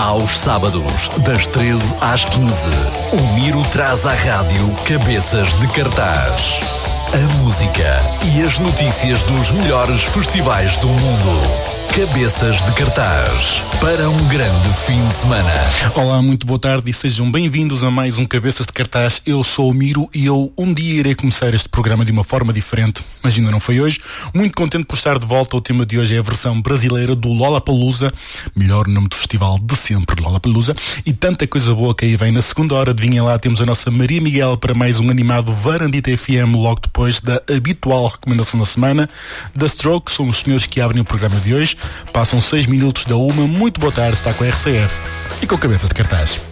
Aos sábados, das 13 às 15, o Miro traz à rádio Cabeças de Cartaz. A música e as notícias dos melhores festivais do mundo. Cabeças de Cartaz para um grande fim de semana. Olá, muito boa tarde e sejam bem-vindos a mais um Cabeças de Cartaz. Eu sou o Miro e eu um dia irei começar este programa de uma forma diferente, mas ainda não foi hoje. Muito contente por estar de volta. O tema de hoje é a versão brasileira do Lollapalooza, melhor nome do festival de sempre, Lollapalooza, e tanta coisa boa que aí vem. Na segunda hora, adivinhem lá, temos a nossa Maria Miguel para mais um animado Varandita FM logo depois da habitual recomendação da semana. Da Stroke, são os senhores que abrem o programa de hoje. Passam 6 minutos da uma. Muito boa tarde, está com a RCF e com cabeça de cartaz.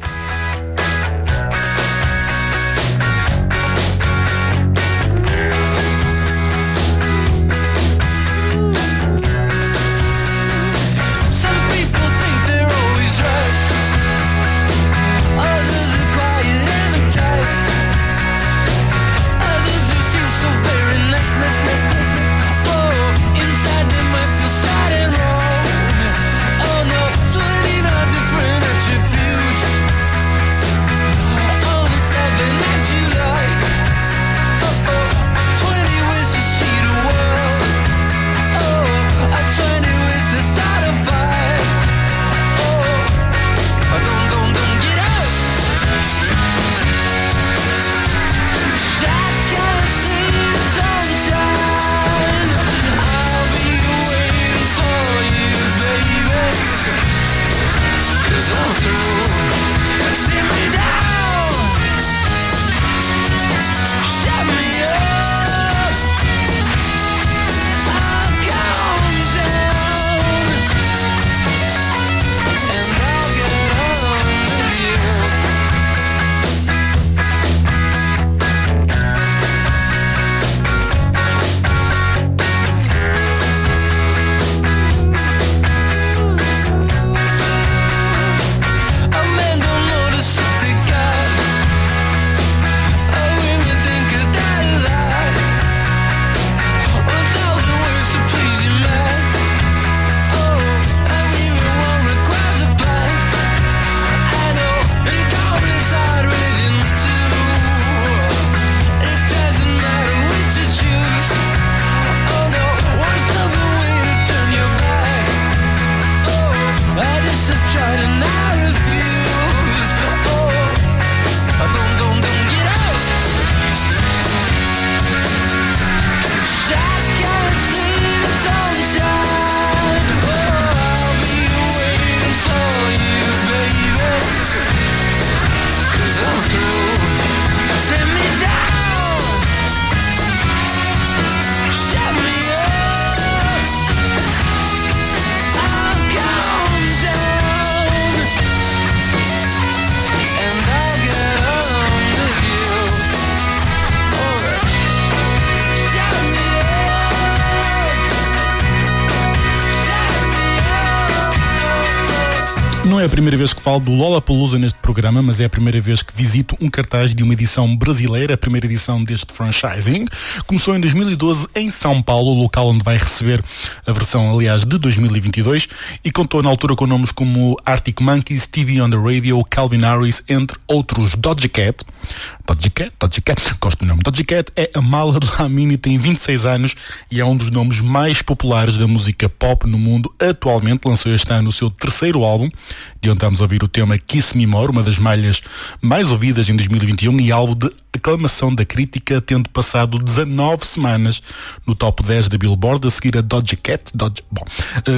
Não é a primeira vez que falo do Lollapalooza neste programa, mas é a primeira vez que visito um cartaz de uma edição brasileira, a primeira edição deste franchising. Começou em 2012 em São Paulo, local onde vai receber a versão, aliás, de 2022, e contou na altura com nomes como Arctic Monkeys, TV on the Radio, Calvin Harris, entre outros Dodgy Cat. Dodgy Cat, Dodgy Cat, gosto do nome. Dodgy Cat é a mala de Lamini, tem 26 anos e é um dos nomes mais populares da música pop no mundo. Atualmente lançou este ano o seu terceiro álbum, de onde estamos a ouvir o tema Kiss Me More, uma das malhas mais ouvidas em 2021 e alvo de aclamação da crítica, tendo passado 19 semanas no top 10 da Billboard, a seguir a Dodge Cat, Dodge, bom,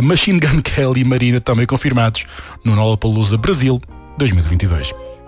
Machine Gun Kelly e Marina também confirmados no Lollapalooza Brasil 2022.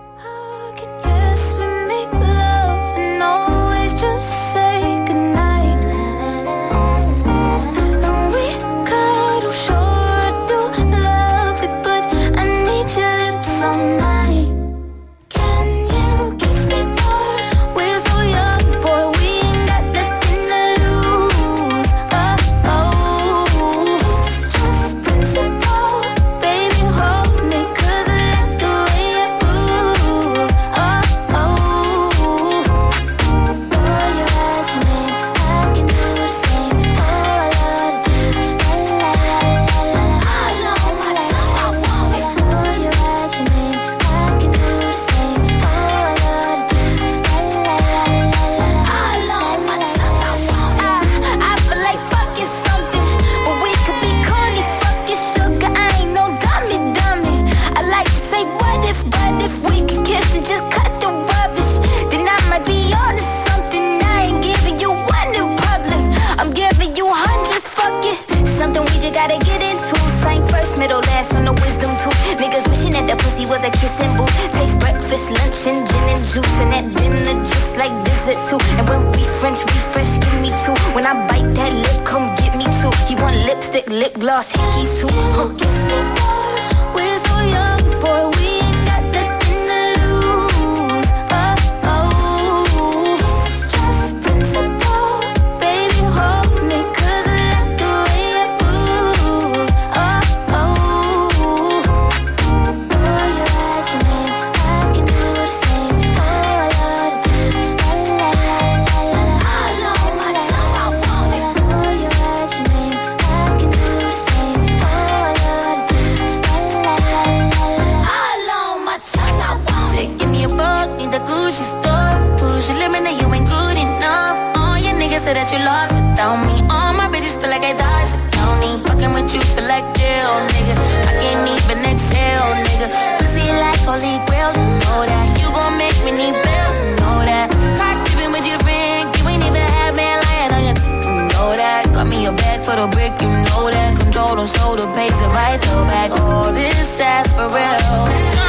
He was a kissing booth. Taste breakfast, lunch, and gin and juice. And that dinner just like dessert too. And when we French refresh, give me two. When I bite that lip, come get me two. He want lipstick, lip gloss, hickeys too. Huh. Kiss me your that you lost without me. All my bitches feel like I dodged county. Fucking with you feel like jail, nigga. I can't even exhale, nigga. Pussy like holy grail, you know that. You gon' make me need bail, you know that. Caught dipping with your friend, you ain't even had man lying on you. You know that. Got me a bag for the brick, you know that. Control them, so the pace if I throw back all this ass for real.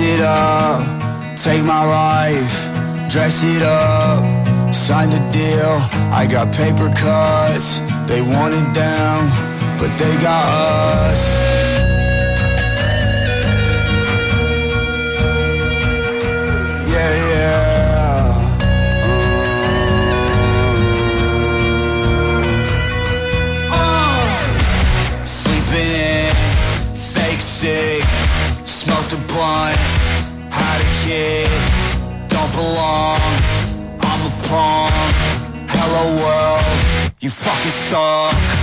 It up, take my life, dress it up, sign the deal. I got paper cuts, they want it down, but they got us. Yeah, yeah. Uh. Sick, smoked a blunt, a kid, don't belong. I'm a punk. Hello world, you fucking suck.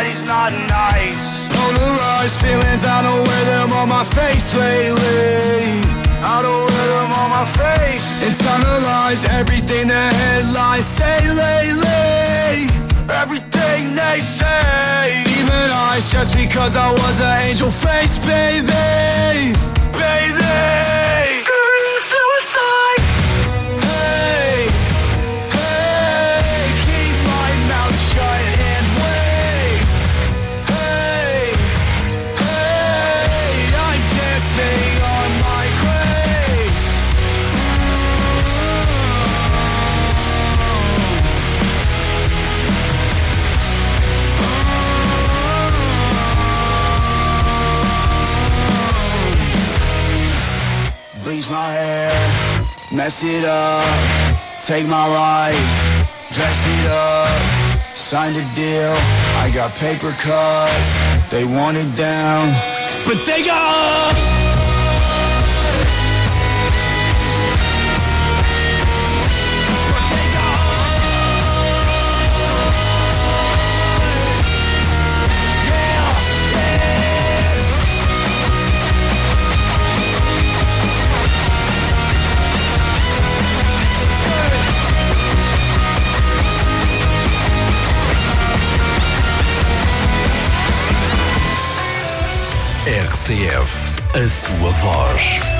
Everybody's not nice. Polarized feelings, I don't wear them on my face lately. I don't wear them on my face. Internalize everything the headlines say lately. Everything they say. Demonized just because I was an angel face. Baby. My hair, mess it up, take my life, dress it up, signed a deal. I got paper cuts, they want it down, but they got. RCF, a sua voz.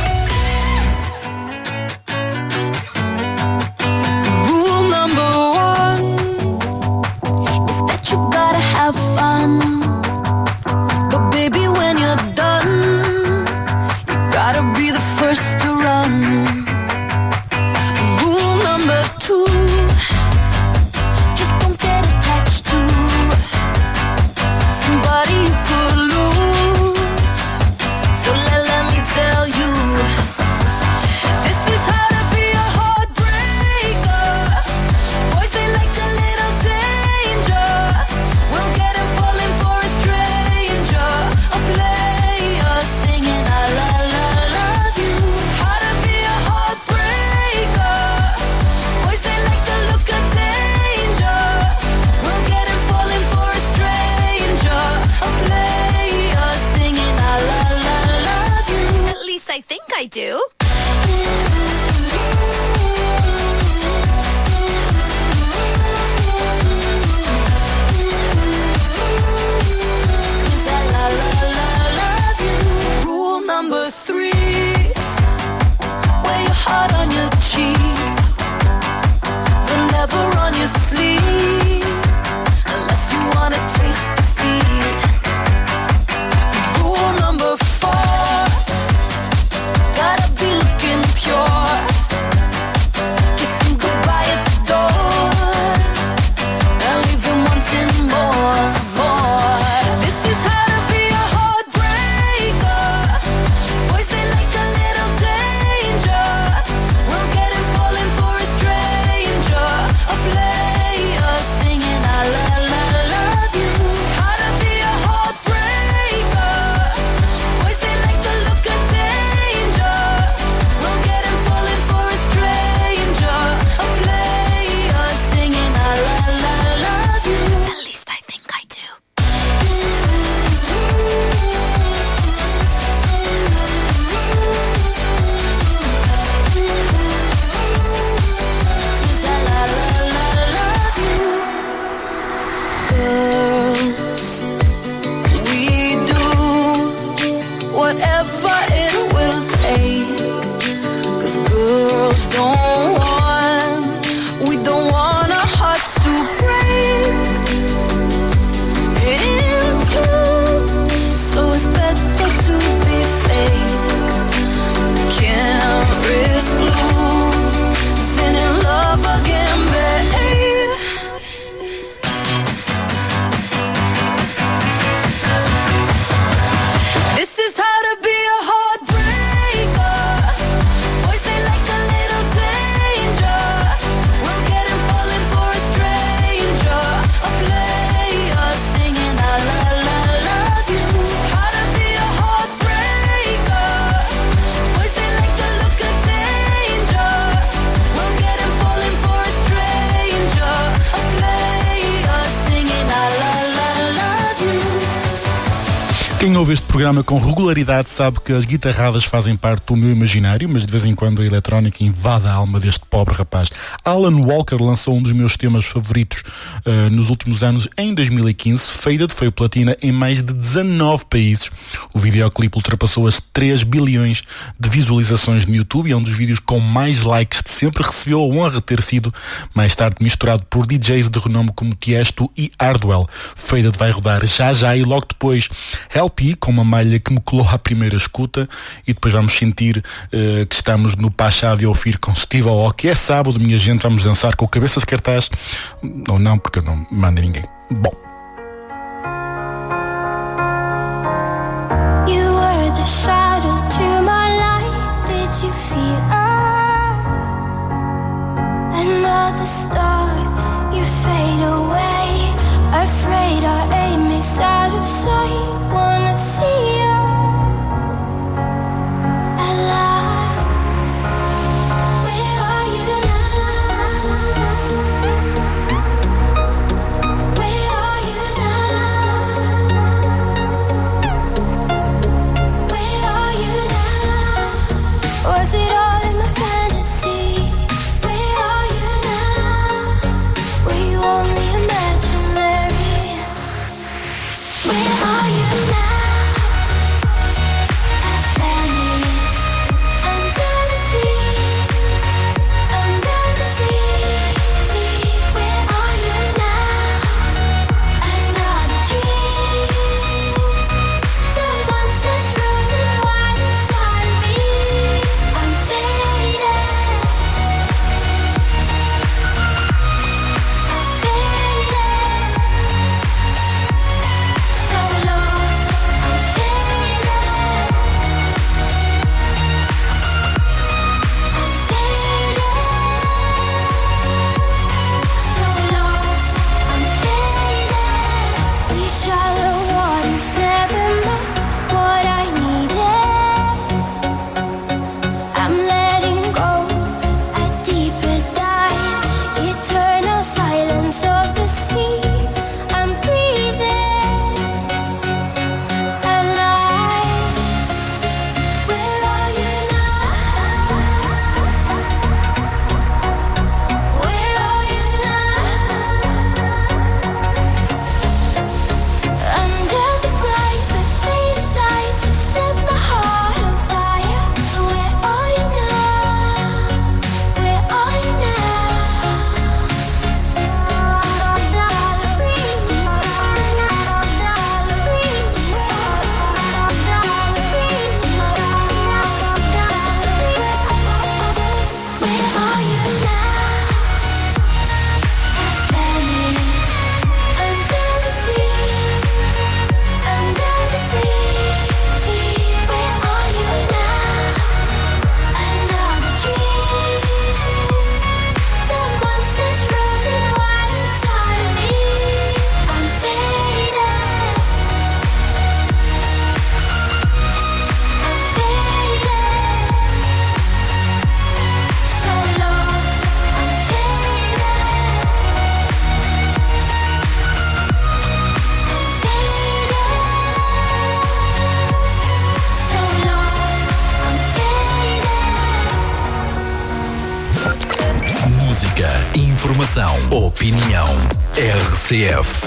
Programa com regularidade sabe que as guitarradas fazem parte do meu imaginário, mas de vez em quando a eletrónica invade a alma deste pobre rapaz. Alan Walker lançou um dos meus temas favoritos uh, nos últimos anos, em 2015. Faded foi platina em mais de 19 países. O videoclipe ultrapassou as 3 bilhões de visualizações no YouTube e é um dos vídeos com mais likes de sempre. Recebeu a honra de ter sido mais tarde misturado por DJs de renome como Tiesto e Hardwell. Faded vai rodar já já e logo depois LP com uma malha que me colou à primeira escuta e depois vamos sentir eh, que estamos no Pachá de Ouvir com Steve Aoki. É sábado, minha gente, vamos dançar com o cabeça de cartaz. Ou não, porque eu não mando ninguém. Bom. The CF.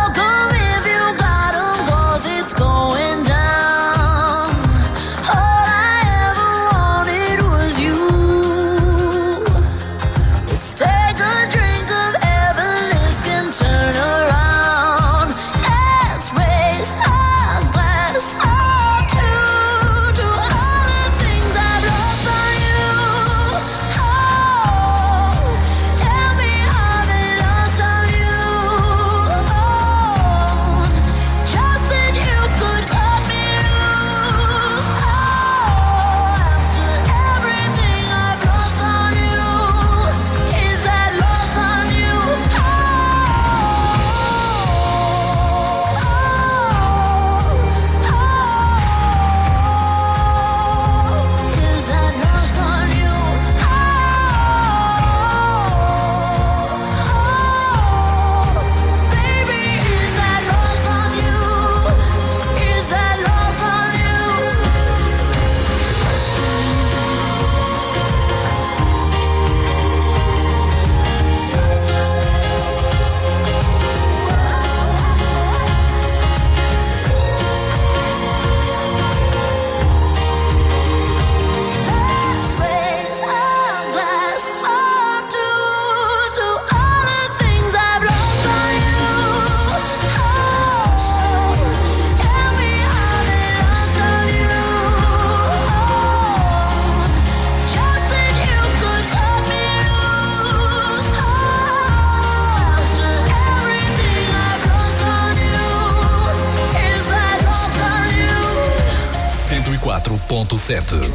sete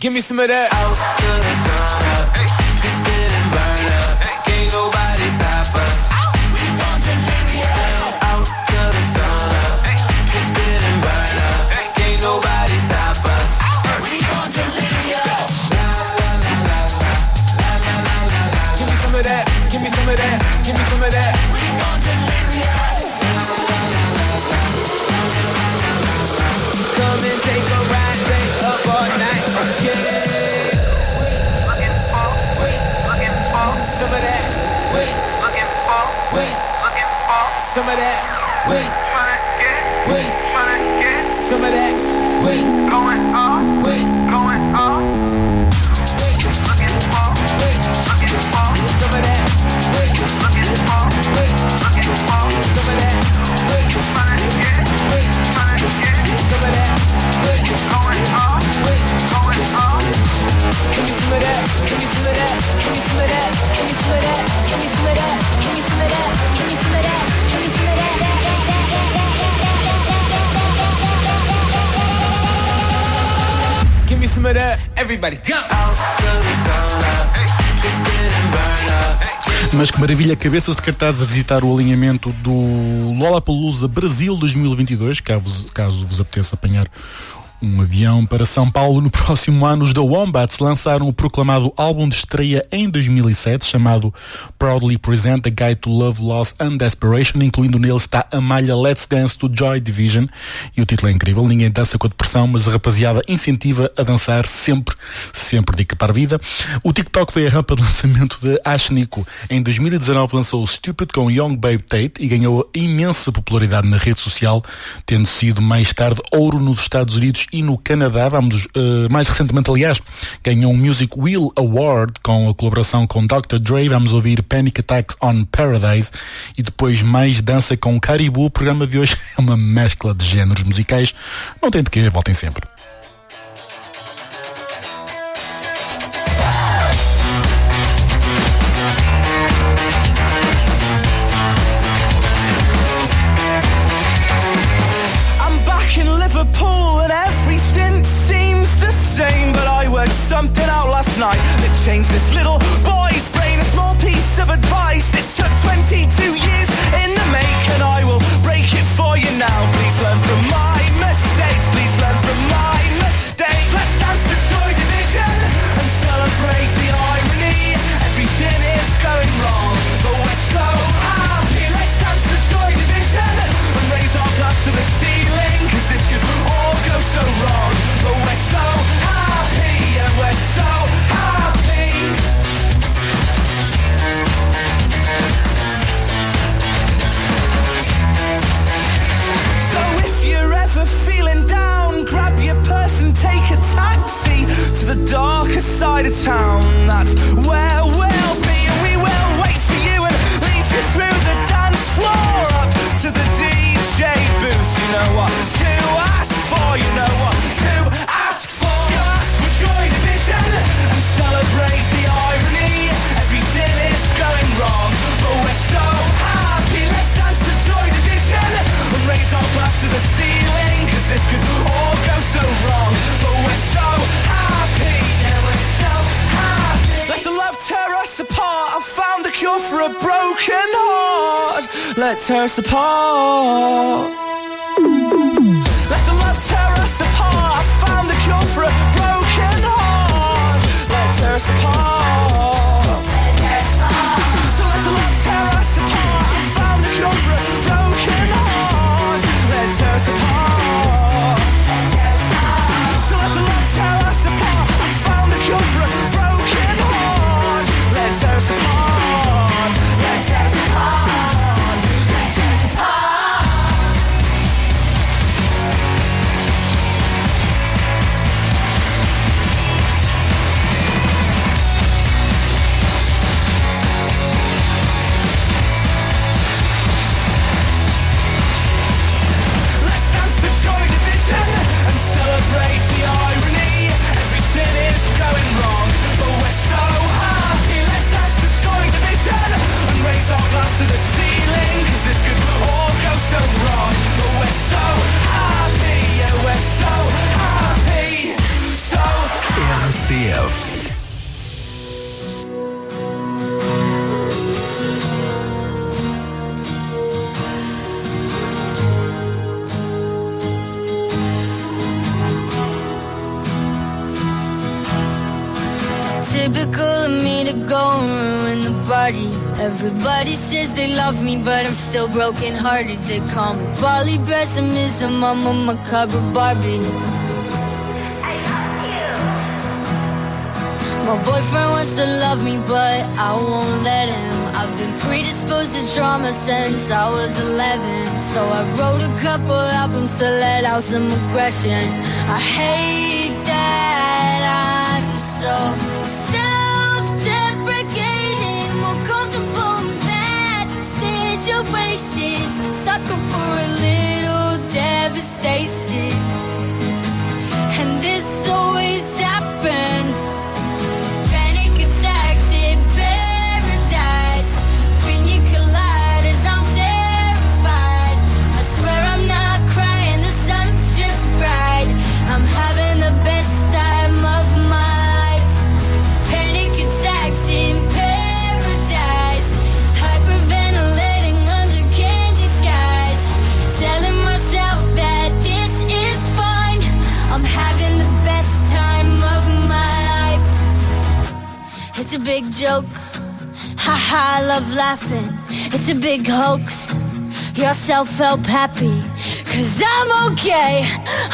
Give me some of that. Out to the sun. wait. Everybody go! Mas que maravilha, cabeças de cartaz a visitar o alinhamento do Lollapalooza Brasil 2022, caso, caso vos apeteça apanhar um avião para São Paulo no próximo ano. Os The Wombats lançaram o proclamado álbum de estreia em 2007, chamado Proudly Present A Guide to Love, Loss and Desperation. Incluindo nele está a malha Let's Dance to Joy Division. E o título é incrível. Ninguém dança com a depressão, mas a rapaziada incentiva a dançar sempre, sempre de equipar vida. O TikTok foi a rampa de lançamento de Ashnico. Em 2019 lançou Stupid com Young Babe Tate e ganhou imensa popularidade na rede social, tendo sido mais tarde ouro nos Estados Unidos e no Canadá. Vamos, uh, mais recentemente, aliás, ganhou um Music Wheel Award com a colaboração com Dr. Dre. Vamos ouvir Panic Attacks on Paradise e depois mais dança com Caribou. O programa de hoje é uma mescla de géneros musicais. Não tem de que, voltem sempre. something out last night that changed this little boy's brain. A small piece of advice that took 22 years side of town. That's where for a broken heart let tear us apart. Let the love tear us apart. I found the cure for a broken heart. Let tear us apart. So let the love tear us apart. I found the cure for a broken heart. Let tear us apart. So let the love tear us apart. I found the cure for a broken heart. Let tear us apart. To the ceiling. Cause this could all go so wrong, but we're so happy. Yeah, we're so happy. So. Typical of me to go and ruin the party. Everybody says they love me, but I'm still broken hearted. They call me Polly Pessimism, I'm a macabre Barbie. I love you. My boyfriend wants to love me, but I won't let him. I've been predisposed to trauma since I was 11. So I wrote a couple albums to let out some aggression. I hate that I'm so situations. Sucker for a little devastation. And this always big joke. Haha, I love laughing. It's a big hoax. You're self-help happy. Cause I'm okay.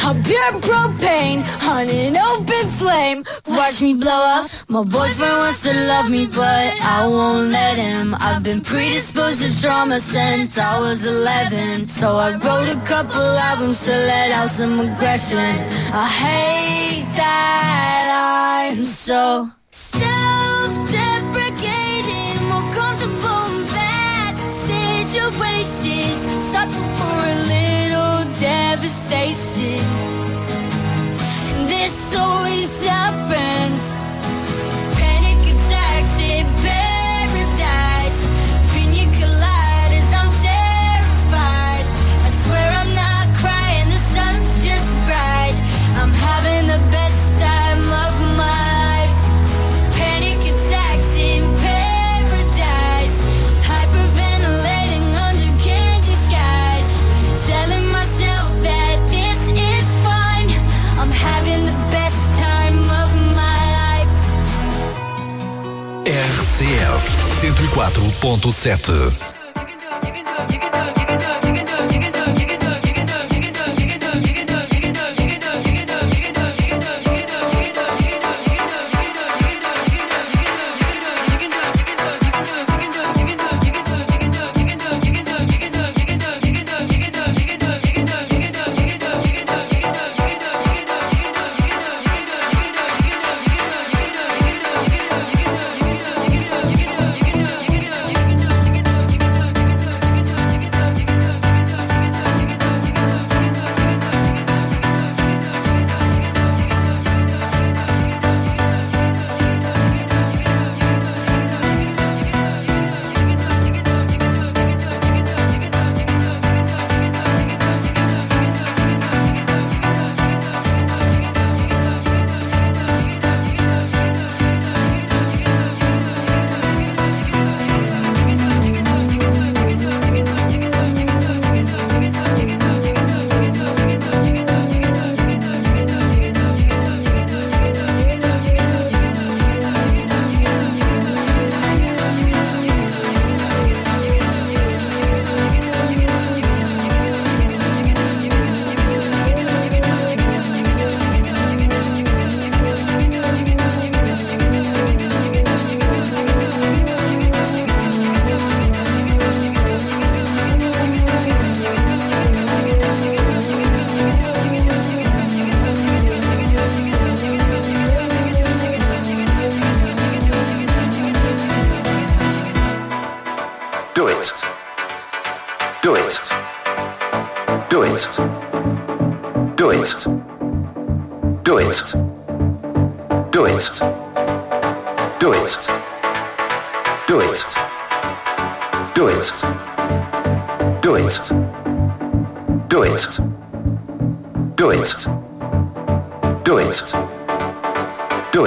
I'm pure propane on an open flame. Watch me blow up. My boyfriend wants to love me, but I won't let him. I've been predisposed to trauma since I was 11. So I wrote a couple albums to let out some aggression. I hate that I'm so always up 104.7.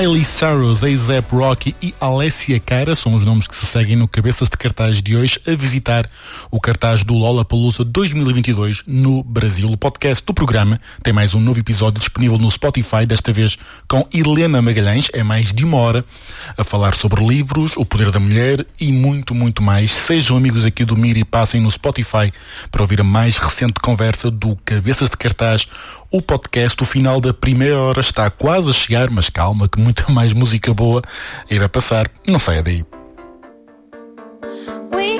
Miley Cyrus, A$AP Rocky e Alessia Cara são os nomes que se seguem no cabeças de cartaz de hoje a visitar o cartaz do Lollapalooza 2022 no Brasil. O podcast do programa tem mais um novo episódio disponível no Spotify, desta vez com Helena Magalhães, é mais de uma hora, a falar sobre livros, o poder da mulher e muito, muito mais. Sejam amigos aqui do Mir e passem no Spotify para ouvir a mais recente conversa do Cabeças de Cartaz, o podcast. O final da primeira hora está quase a chegar, mas calma que muita mais música boa vai passar. Não saia daí. We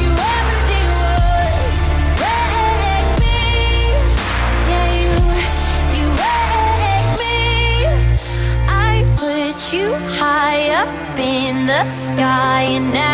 you ever did was wake me. Yeah you you wake me. I put you high up in the sky, and now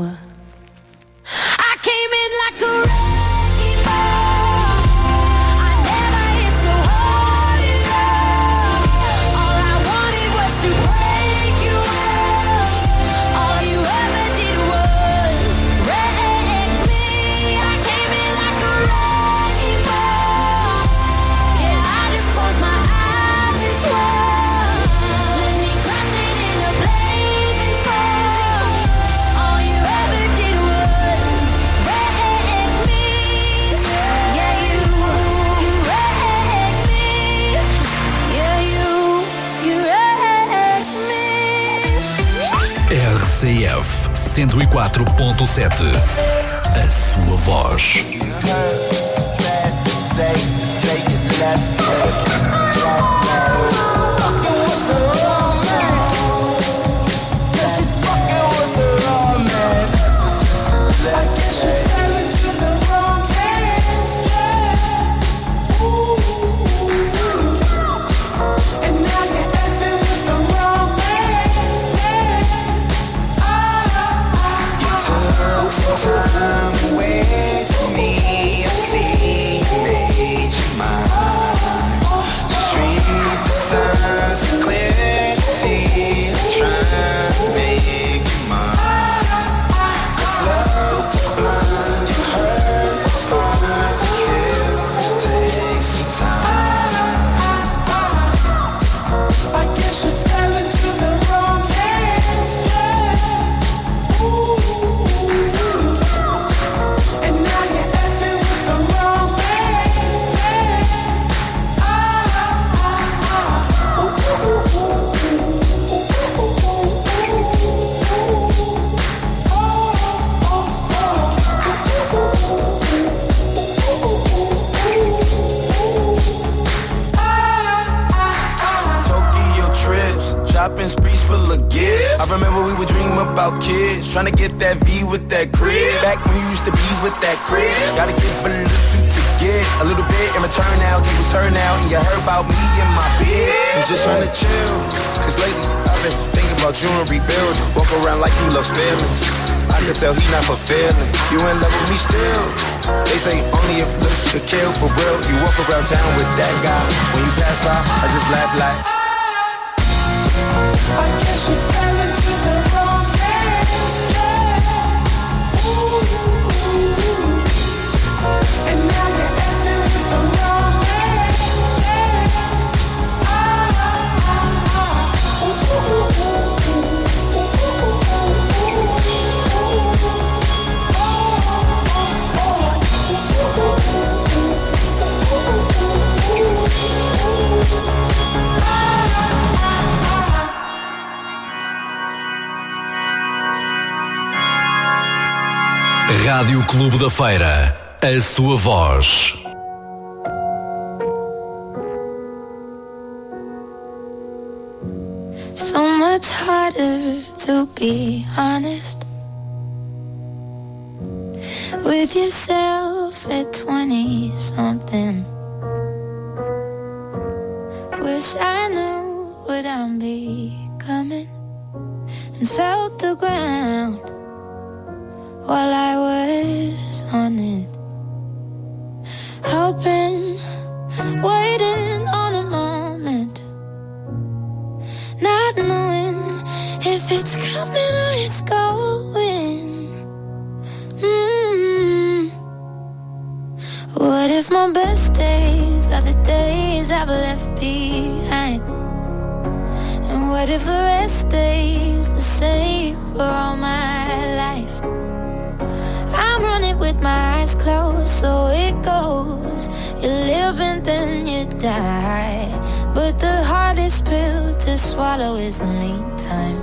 104.7. A sua voz. Clube da Feira. A sua voz. then you die. But the hardest pill to swallow is the meantime.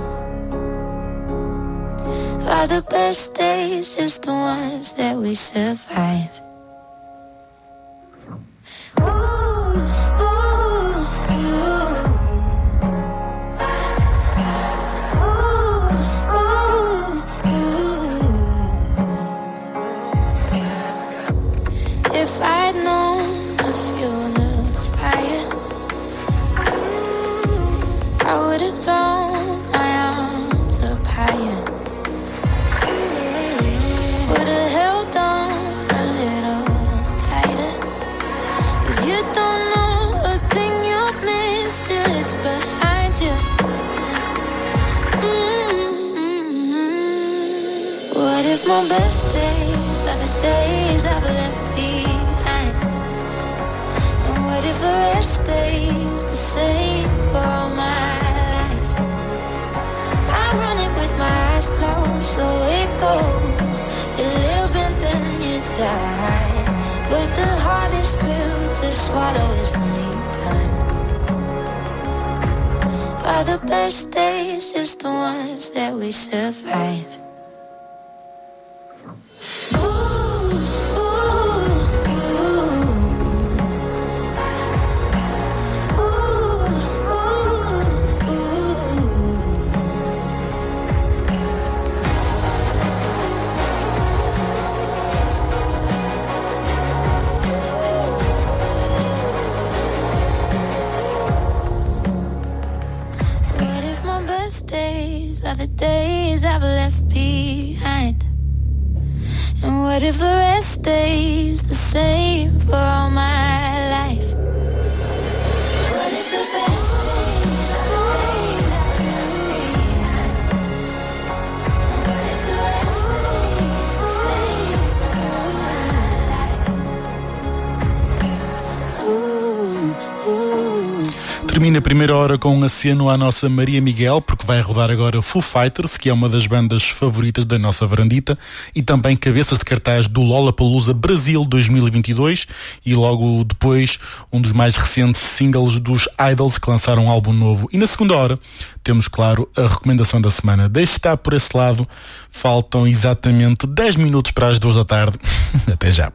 Are the best days just the ones that we survive? same for my life. I'm running with my eyes closed, so it goes. You live and then you die. But the hardest pill to swallow is the meantime. Are the best days just the ones that we survive? Primeira hora com um aceno à nossa Maria Miguel, porque vai rodar agora Foo Fighters, que é uma das bandas favoritas da nossa varandita, e também cabeças de cartaz do Lollapalooza Brasil 2022, e logo depois um dos mais recentes singles dos Idols, que lançaram um álbum novo. E na segunda hora temos, claro, a recomendação da semana. Deixe estar por esse lado, faltam exatamente 10 minutos para as duas da tarde. Até já.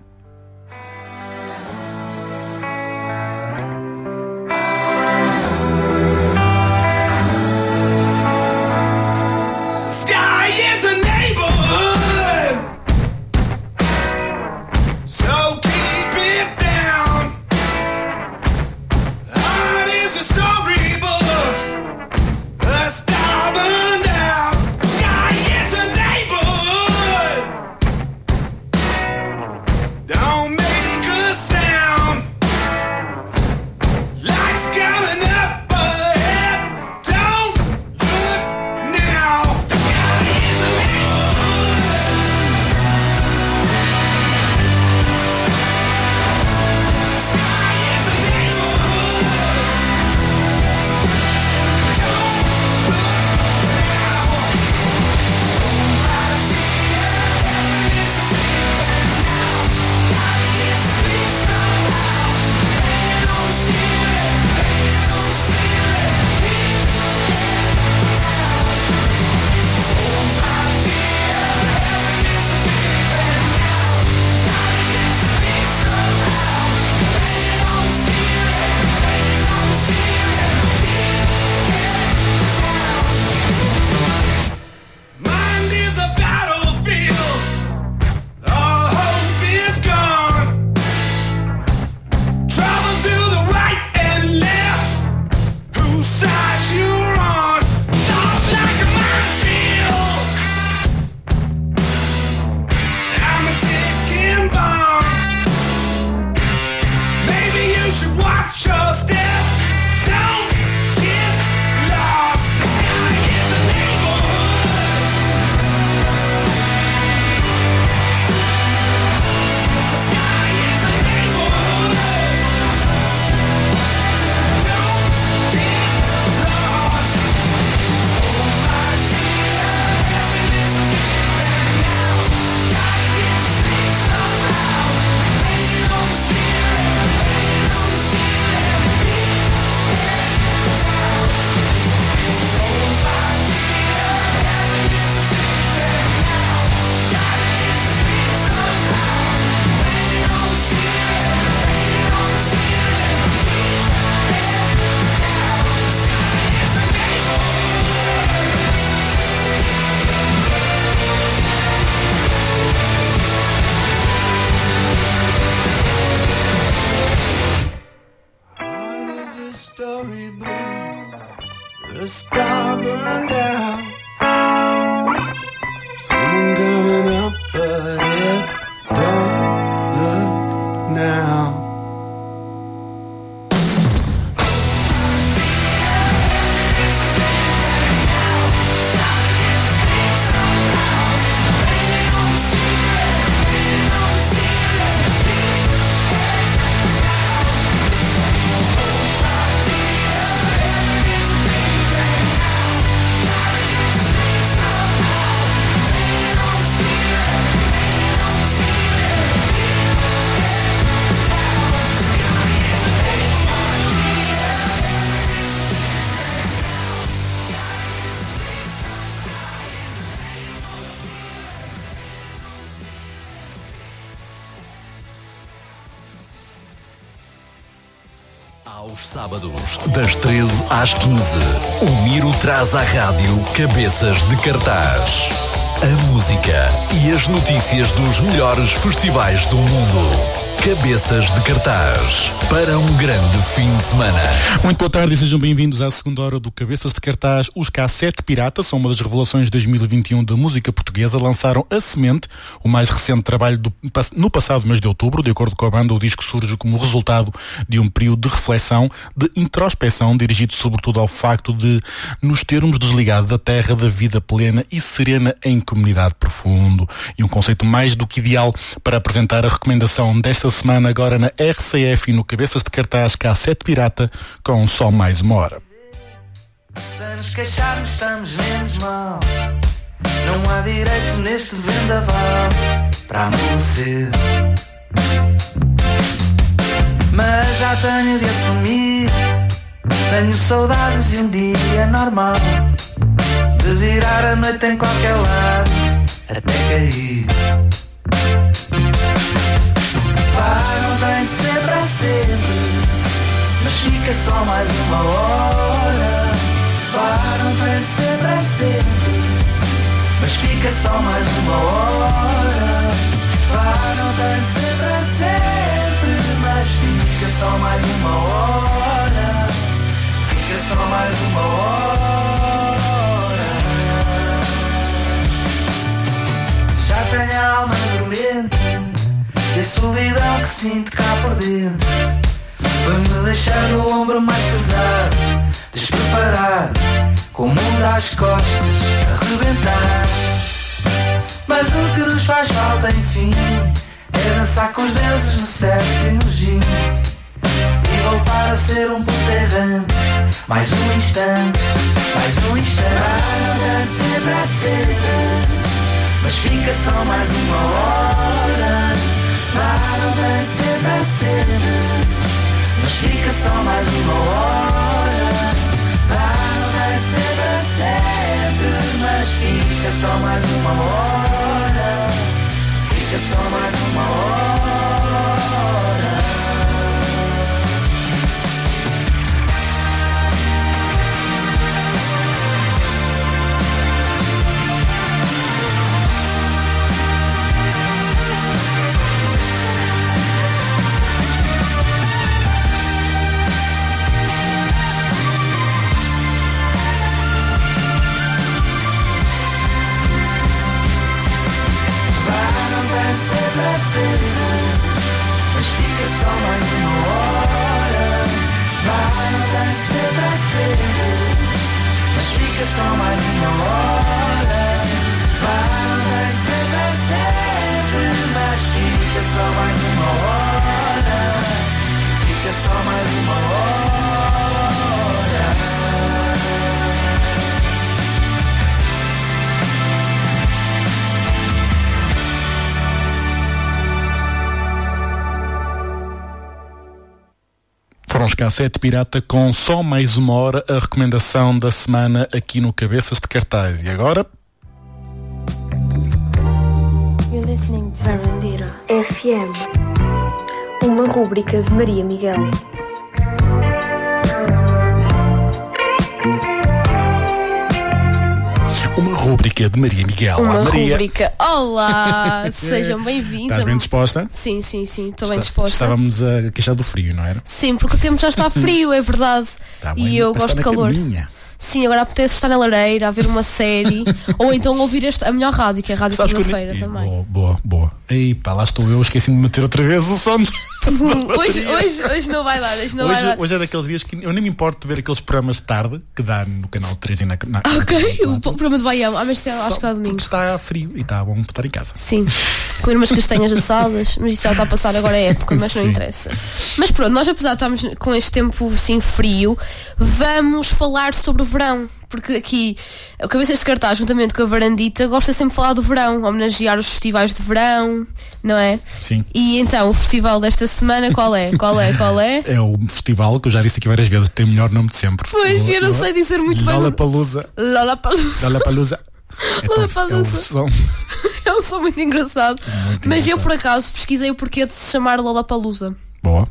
Sábados, das 13 às 15, o Miro traz à rádio cabeças de cartaz. A música e as notícias dos melhores festivais do mundo. Cabeças de cartaz para um grande fim de semana. Muito boa tarde e sejam bem-vindos à segunda hora do Cabeças de Cartaz. Os K7 Pirata são uma das revelações de 2021 da música portuguesa. Lançaram A Semente, o mais recente trabalho do- no passado mês de outubro. De acordo com a banda, o disco surge como resultado de um período de reflexão, de introspeção, dirigido sobretudo ao facto de nos termos desligado da terra da vida plena e serena em comunidade profundo. E um conceito mais do que ideal para apresentar a recomendação desta semana agora na RCF e no Cabeças de Cartaz K7 Pirata com só mais uma hora. Se nos queixarmos estamos menos mal. Não há direito neste vendaval Para amolecer Mas já tenho de assumir. Tenho saudades de um dia normal. De virar a noite em qualquer lado Até cair Pá, não tem de ser para sempre Mas fica só mais uma hora. Pá, não tem de ser para sempre Mas fica só mais uma hora. Pá, não tem de ser para sempre Mas fica só mais uma hora. Fica só mais uma hora. Já tenho a alma dormente E a solidão que sinto cá por dentro. Foi-me deixando o ombro mais pesado. Despreparado Com o mundo às costas A rebentar. Mas o que nos faz falta enfim É dançar com os deuses no sétimo gin. E voltar a ser um puto errante Mais um instante Mais um instante. Para sempre mas fica só mais uma hora Não deve ser para sempre Mas fica só mais uma hora. Não deve ser para sempre Mas fica só mais uma hora. Fica só mais uma hora Mas fica só mais uma hora. Não deve ser para sempre. Mas fica só mais uma hora. Não deve ser para sempre. Mas fica só mais uma hora Foram os K7 Pirata com só mais uma hora a recomendação da semana aqui no Cabeças de Cartaz. E agora, You're listening to Verandira FM, uma rúbrica de Maria Miguel. Rúbrica de Maria Miguel. Uma Olá, Maria. rúbrica. Olá! Sejam bem-vindos. Estás bem disposta? Sim, sim, sim, estou bem disposta. Estávamos a queixar do frio, não era? Sim, porque o tempo já está frio, é verdade. Tá e bem, eu mas gosto de calor. caminha. Sim, agora apetece estar na lareira, a ver uma série, ou então ouvir este, a melhor rádio, que é a Rádio Segunda-feira nem- também. Boa, boa, boa. Ei, pá, lá estou eu, esqueci-me de meter outra vez o som. hoje, hoje, hoje não vai dar, hoje não vai Hoje, dar. hoje é daqueles dias que eu nem me importo de ver aqueles programas de tarde que dá no canal 3 e na. na Ok, o programa de Baião. Ah, mas é- acho que é domingo. Porque está frio e está bom estar em casa. Sim, comer umas castanhas assadas, mas isso já está a passar agora é época, mas não Sim. interessa. Mas pronto, nós apesar de estarmos com este tempo assim frio, vamos falar sobre o verão. Porque aqui, o Cabeças de Cartaz, juntamente com a Varandita, gosta sempre de falar do verão, homenagear os festivais de verão, não é? Sim. E então, o festival desta semana, qual é? Qual é? Qual é? É o festival que eu já disse aqui várias vezes, tem o melhor nome de sempre. Pois, eu não sei dizer muito bem. Lollapalooza. Lollapalooza. Lollapalooza. É, tão- é o Lollapalooza. som. É um som muito engraçado. Muito Mas eu, engraçado. por acaso, pesquisei o porquê de se chamar Lollapalooza. Boa.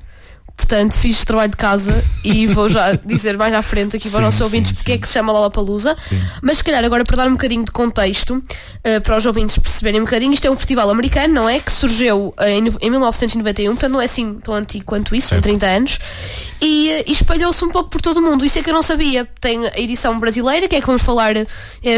Portanto, fiz trabalho de casa e vou já dizer mais à frente aqui para os Sim, nossos ouvintes sim, porque é que se chama Lollapalooza. Mas se calhar agora para dar um bocadinho de contexto, eh, para os ouvintes perceberem um bocadinho, isto é um festival americano, não é? Que surgiu eh, em, em 1991, portanto não é assim tão antigo quanto isso, tem 30 anos. E, eh, e espalhou-se um pouco por todo o mundo. Isso é que eu não sabia. Tem a edição brasileira, que é que vamos falar eh,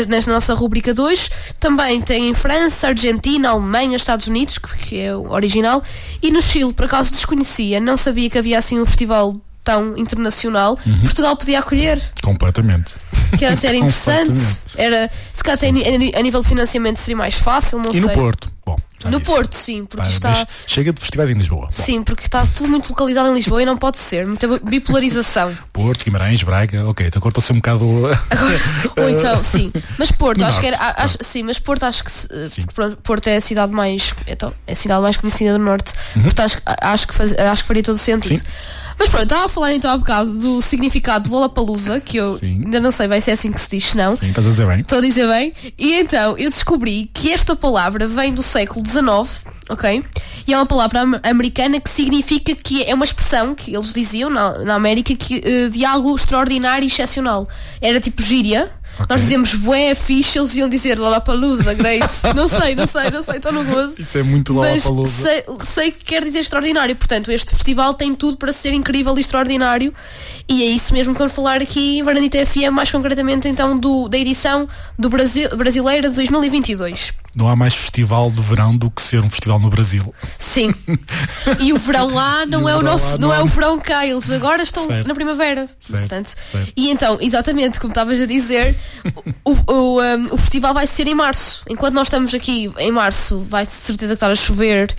nesta nossa rubrica 2. Também tem em França, Argentina, Alemanha, Estados Unidos, que, que é o original. E no Chile, por acaso desconhecia, não sabia que havia assim um festival tão internacional. Uhum. Portugal podia acolher, Completamente. que era até interessante. Era, se calhar até a nível de financiamento seria mais fácil, não E sei. no Porto? Bom, No. Porto, sim, porque Pá, está. Chega de festivais em Lisboa. Sim, porque está tudo muito localizado em Lisboa e não pode ser. Muita bipolarização. Porto, Guimarães, Braga, ok, então cortou-se um bocado. Ou então, sim. Mas Porto, No acho que era. Acho, sim, mas Porto acho que. se- pronto, Porto é a cidade mais. Então, é a cidade mais conhecida do Norte. Portanto, acho, acho, que faz- acho que faria todo o sentido. Uhum. Sim. Mas pronto, estava a falar então há bocado do significado de Lollapalooza, que eu ainda não sei, vai ser assim que se diz, se não. Sim, estás a dizer bem. Estou a dizer bem. E então eu descobri que esta palavra vem do século XIX, ok? E é uma palavra am- americana que significa que é uma expressão que eles diziam na, na América que, eh, de algo extraordinário e excepcional. Era tipo gíria. Nós dizemos bué, fixe, eles iam dizer Lollapalooza, great. não sei, não sei, não sei, estou no gozo. Isso é muito Mas Lollapalooza. sei, sei que quer dizer extraordinário. Portanto, este festival tem tudo para ser incrível e extraordinário. E é isso mesmo que vamos falar aqui em Varandita FM, mais concretamente então do, da edição do Brasil, brasileira de 2022. Não há mais festival de verão do que ser um festival no Brasil. Sim. E o verão lá não o é o verão nosso, lá não não é é- o verão cá, eles agora estão Certo. na primavera. Certo, Portanto, certo. E então, exatamente, como estavas a dizer, o, o, um, o festival vai ser em março. Enquanto nós estamos aqui em março, vai de certeza que estar a chover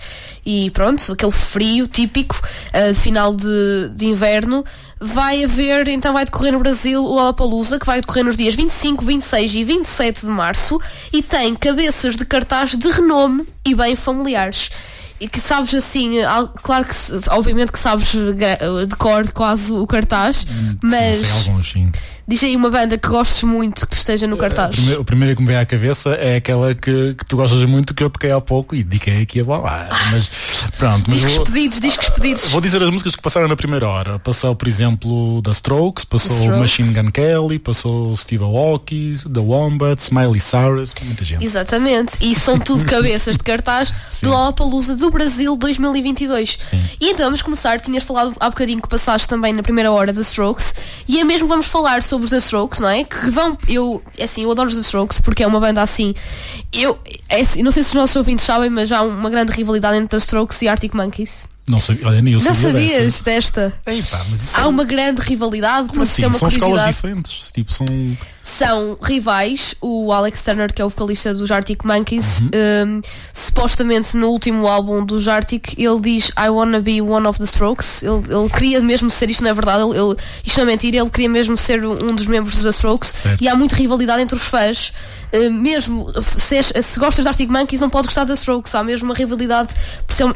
e pronto, aquele frio típico uh, de final de, de inverno. Vai haver, então vai decorrer no Brasil o Lollapalooza, que vai decorrer nos dias 25, 26 e 27 de março e tem cabeças de cartaz de renome e bem familiares. E que sabes assim, al- claro que obviamente que sabes gra- de cor quase o cartaz, mas Sim, alguns, sim. Diz aí uma banda que gostes muito que esteja no cartaz. O primeiro, que me vem à cabeça é aquela que, que tu gostas muito, que eu toquei há pouco e dediquei aqui a bola. Mas pronto, mas Discos vou, pedidos, discos pedidos. vou dizer as músicas que passaram na primeira hora. Passou, por exemplo, The Strokes, passou The Strokes. Machine Gun Kelly, passou Steve Aoki, The Wombats, Miley Cyrus, muita gente. Exatamente, e são tudo cabeças de cartaz do Lollapalooza do Brasil 2022. E então vamos começar, tinhas falado há bocadinho que passaste também na primeira hora das Strokes, e é mesmo vamos falar sobre os The Strokes, não é? Que vão, eu, é assim, eu adoro os The Strokes porque é uma banda assim, eu, é assim, não sei se os nossos ouvintes sabem, mas há uma grande rivalidade entre The Strokes e Arctic Monkeys. Não sabia, olha, nem eu não sabia sabias dessa. desta? Ei, pá, mas Há é- uma grande rivalidade, Como para assim? uma São escolas curiosidade. diferentes. Tipo, são. São rivais. O Alex Turner, que é o vocalista dos Arctic Monkeys, Uhum. um, supostamente no último álbum dos Arctic, ele diz I wanna be one of the Strokes. Ele, ele queria mesmo ser, isto não é verdade, ele, ele- isto não é mentira, ele queria mesmo ser um dos membros dos The Strokes. Certo. E há muita rivalidade entre os fãs. Uh, mesmo se, és- se gostas de Arctic Monkeys, não podes gostar da Strokes. Há mesmo uma rivalidade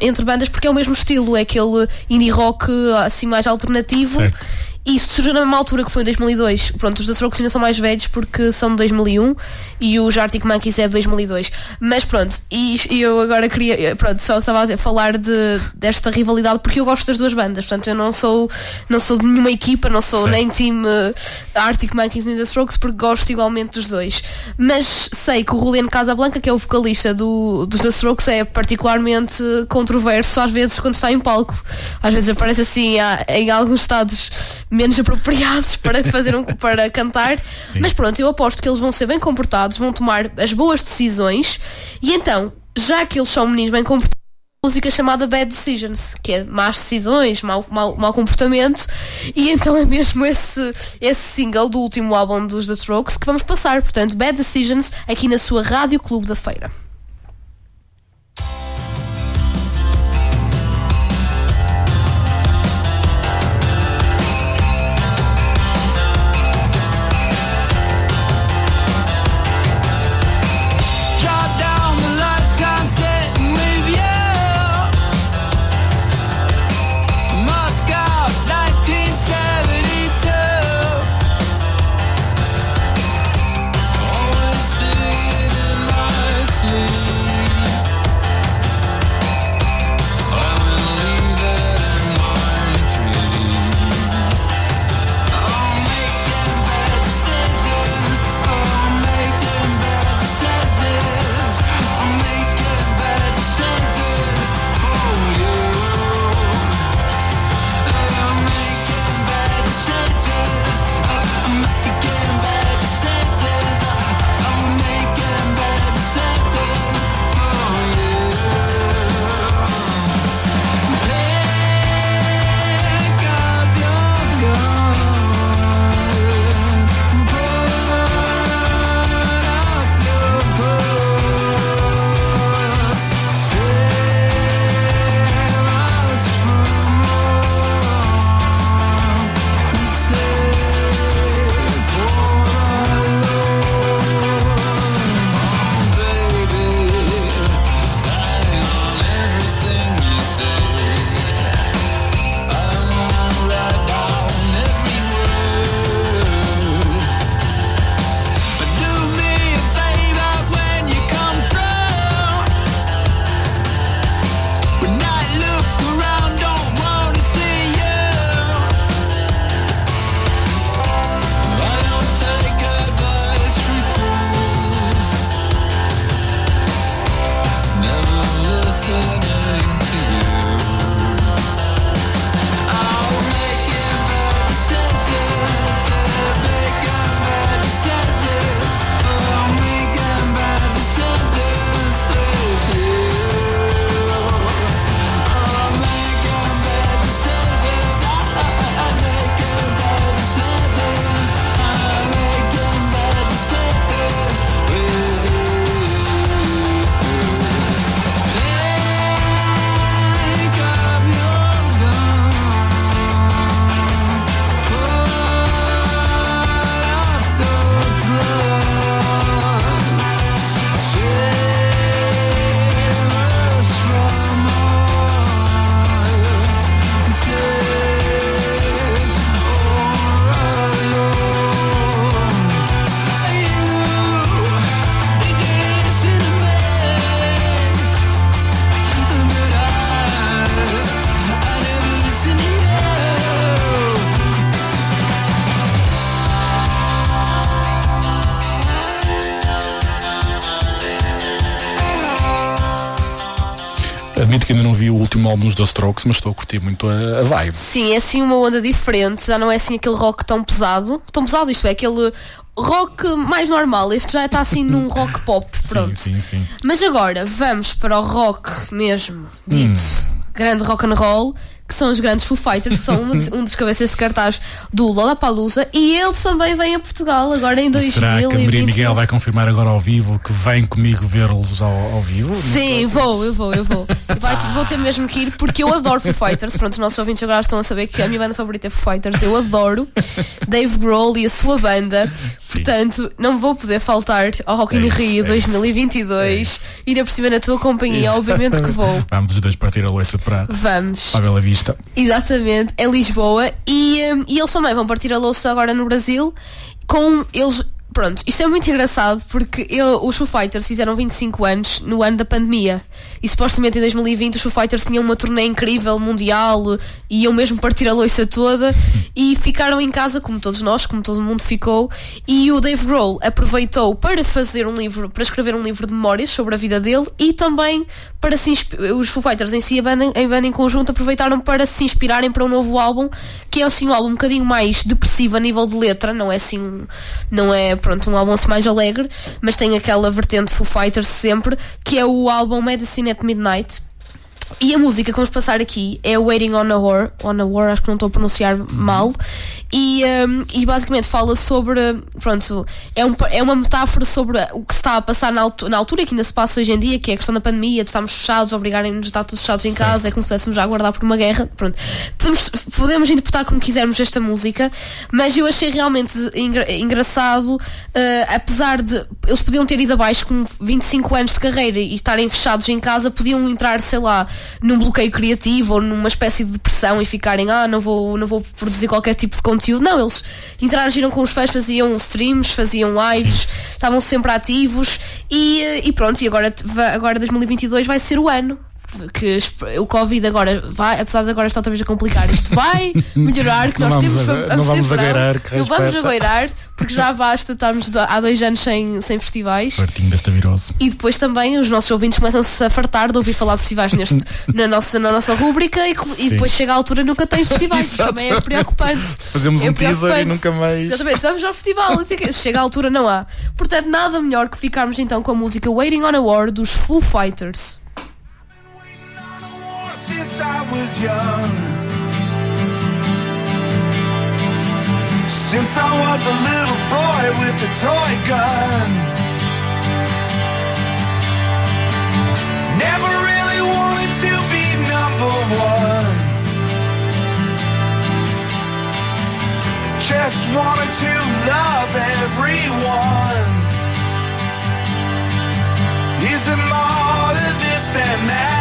entre bandas porque é o mesmo estilo, é aquele indie rock assim mais alternativo. Certo. E isso surgiu na mesma altura que foi em 2002. Pronto, os da Strokes ainda são mais velhos porque são de 2001 e os Arctic Monkeys é de 2002. Mas pronto, e, e eu agora queria, pronto, só estava a falar de, desta rivalidade porque eu gosto das duas bandas. Portanto, eu não sou, não sou de nenhuma equipa, não sou Certo. nem time eh, Arctic Monkeys nem da Strokes porque gosto igualmente dos dois. Mas sei que o Julian Casablanca, que é o vocalista do, dos The Strokes, é particularmente controverso às vezes quando está em palco. Às vezes aparece assim em alguns estados menos apropriados para fazer um, para cantar. Mas pronto, eu aposto que eles vão ser bem comportados, vão tomar as boas decisões e então, já que eles são meninos bem comportados, música chamada Bad Decisions, que é más decisões, mau, mau, mau comportamento, e então é mesmo esse, esse single do último álbum dos The Strokes que vamos passar. Portanto, Bad Decisions aqui na sua Rádio Clube da Feira. Álbum dos Strokes, mas estou a curtir muito a, a vibe. Sim, é assim uma onda diferente, já não é assim aquele rock tão pesado. Tão pesado, isto é, aquele rock mais normal. Este já está assim num rock pop, pronto. Sim, sim, sim. Mas agora vamos para o rock mesmo, dito grande rock and roll, são os grandes Foo Fighters, que são um dos, um dos cabeças de cartaz do Lollapalooza e eles também vêm a Portugal agora em Será que a Maria 2020. Miguel vai confirmar agora ao vivo que vem comigo vê-los ao, ao vivo? Sim, vou, eu vou, eu vou. Vai- vou ter mesmo que ir porque eu adoro Foo Fighters. Pronto, os nossos ouvintes agora estão a saber que a minha banda favorita é Foo Fighters. Eu adoro Dave Grohl e a sua banda. Portanto, não vou poder faltar ao Rock in É isso, Rio é isso, 2022 e ainda por cima na tua companhia. Obviamente que vou. Vamos os dois partir a loiça para, Vamos. para a Bela Vista. Exatamente, é Lisboa e, hum, e eles também vão partir a louça agora no Brasil com eles. Pronto, isto é muito engraçado porque ele- os Foo Fighters fizeram 25 anos no ano da pandemia e supostamente em 2020 os Foo Fighters tinham uma turnê incrível, mundial, e iam mesmo partir a loiça toda e ficaram em casa, como todos nós, como todo mundo ficou. E o Dave Grohl aproveitou para fazer um livro, para escrever um livro de memórias sobre a vida dele e também para se os Foo Fighters em si, a banda, em banda em conjunto, aproveitaram para se inspirarem para um novo álbum, que é assim um álbum um bocadinho mais depressivo a nível de letra, não é assim, não é pronto, um álbum assim mais alegre, mas tem aquela vertente Foo Fighters sempre, que é o álbum Medicine at Midnight. E a música que vamos passar aqui é Waiting on a War, on a War, acho que não estou a pronunciar mal, e, um, e basicamente fala sobre, pronto, é, um, é uma metáfora sobre o que se está a passar na, na altura, que ainda se passa hoje em dia, que é a questão da pandemia, de estarmos fechados, obrigarem-nos a estar todos fechados em casa, é como se estivéssemos já a aguardar por uma guerra, pronto. Podemos, podemos interpretar como quisermos esta música, mas eu achei realmente engra- engraçado, eh, apesar de eles podiam ter ido abaixo com 25 anos de carreira e estarem fechados em casa, podiam entrar, sei lá, num bloqueio criativo ou numa espécie de depressão e ficarem, ah, não vou, não vou produzir qualquer tipo de conteúdo. Não, eles interagiram com os fãs, faziam streams, faziam lives, estavam sempre ativos e, e pronto, e agora, agora 2022 vai ser o ano. Que o Covid agora vai, apesar de agora estar outra vez a complicar, isto vai melhorar. Que Não nós temos a, a não vamos verão. agueirar, que Não vamos porque já basta estarmos há dois anos sem, sem festivais. Fartinho desta virose. E depois também os nossos ouvintes começam-se a fartar de ouvir falar de festivais neste, na, nossa, na nossa rúbrica e, e depois chega a altura e nunca tem festivais. Isto também é preocupante. Fazemos É um teaser e nunca mais. Exatamente, vamos ao festival, assim chega a altura não há. Portanto, nada melhor que ficarmos então com a música Waiting on a War dos Foo Fighters. since I was young. Since I was a little boy with a toy gun. Never really wanted to be number one. Just wanted to love everyone. Is it more to this than that?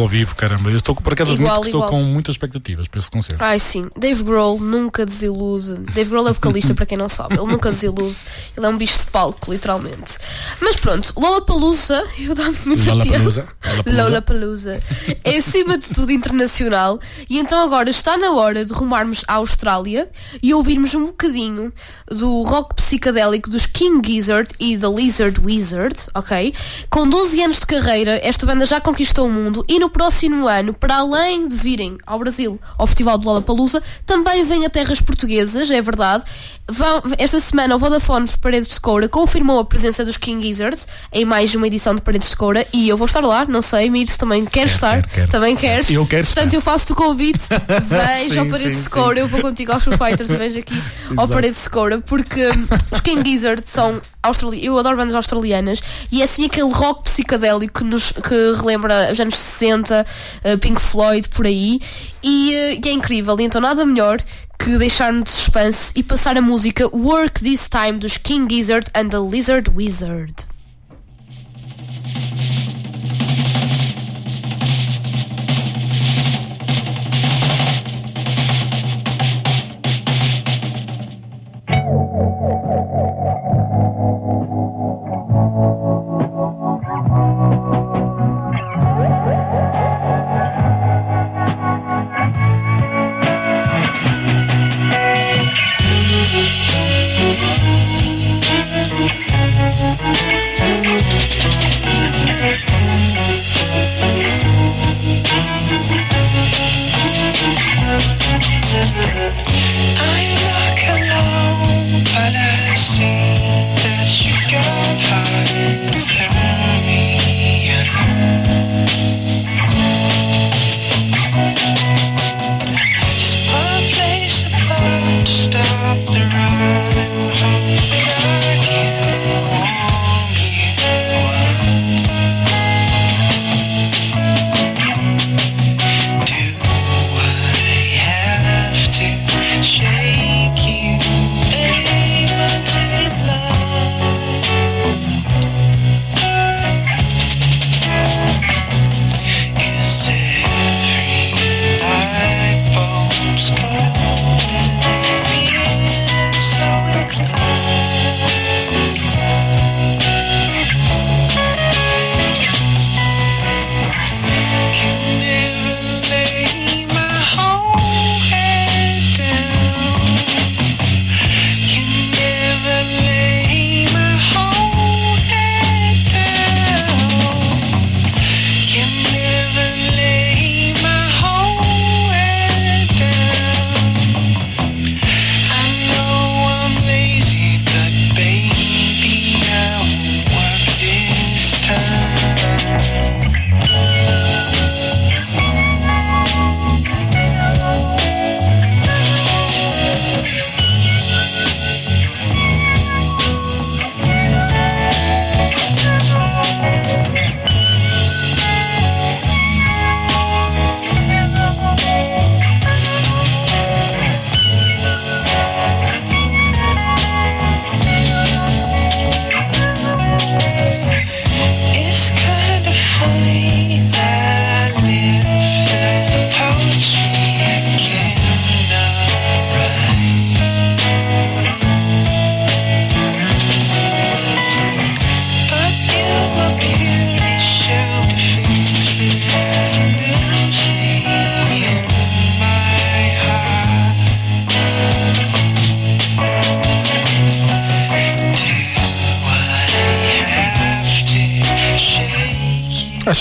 Ao vivo, caramba. Eu estou, por acaso, admito Igual, que estou com muitas expectativas para esse concerto. Ai sim, Dave Grohl nunca desilude. Dave Grohl é vocalista, para quem não sabe. Ele nunca desilude. Ele é um bicho de palco, literalmente. Mas pronto, Lollapalooza, eu dá-me muita Lollapalooza. Lollapalooza. Lollapalooza. É acima de tudo internacional. E então agora está na hora de rumarmos à Austrália e ouvirmos um bocadinho do rock psicadélico dos King Gizzard e da Lizard Wizard, ok? Com 12 anos de carreira, esta banda já conquistou o mundo e no próximo ano, para além de virem ao Brasil, ao Festival de Lollapalooza, também vêm a terras portuguesas, é verdade. Vão- esta semana o Vodafone Paredes de Coura confirmou a presença dos King Gizzards em mais uma edição de Paredes de Coura e eu vou estar lá, não sei, Mires também quer estar, quero, quero. também queres. Eu quero Portanto, estar. eu faço-te o convite, veja Sim, ao Paredes sim, de Coura, sim. eu vou contigo aos Foo Fighters e vejo aqui ao. Paredes de Coura, porque os King Gizzard são australi eu adoro bandas australianas e é assim aquele rock psicadélico que, nos, que relembra os anos 60, uh, Pink Floyd, por aí, e, uh, e é incrível. E então, nada melhor que deixar-nos de suspense e passar a música Work This Time dos King Gizzard and the Lizard Wizard.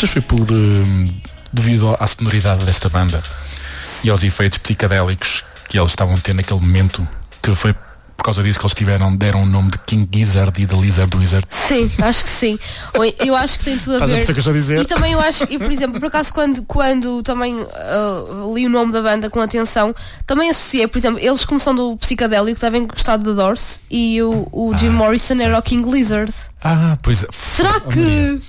Achas que foi por hum, devido à sonoridade desta banda e aos efeitos psicadélicos que eles estavam a ter naquele momento que foi por causa disso que eles tiveram, deram o nome de King Gizzard e de Lizard Wizard? Sim, acho que sim. Eu acho que tem tudo a Estás a ver. o que eu estou a dizer? E também eu acho, e por exemplo, por acaso, quando, quando também ah, li o nome da banda com atenção, também associei, por exemplo, eles como são do psicadélico devem gostar de The Doors e o, o Jim Ah, Morrison era o King Lizard. Ah, pois é. Será Oh, Maria.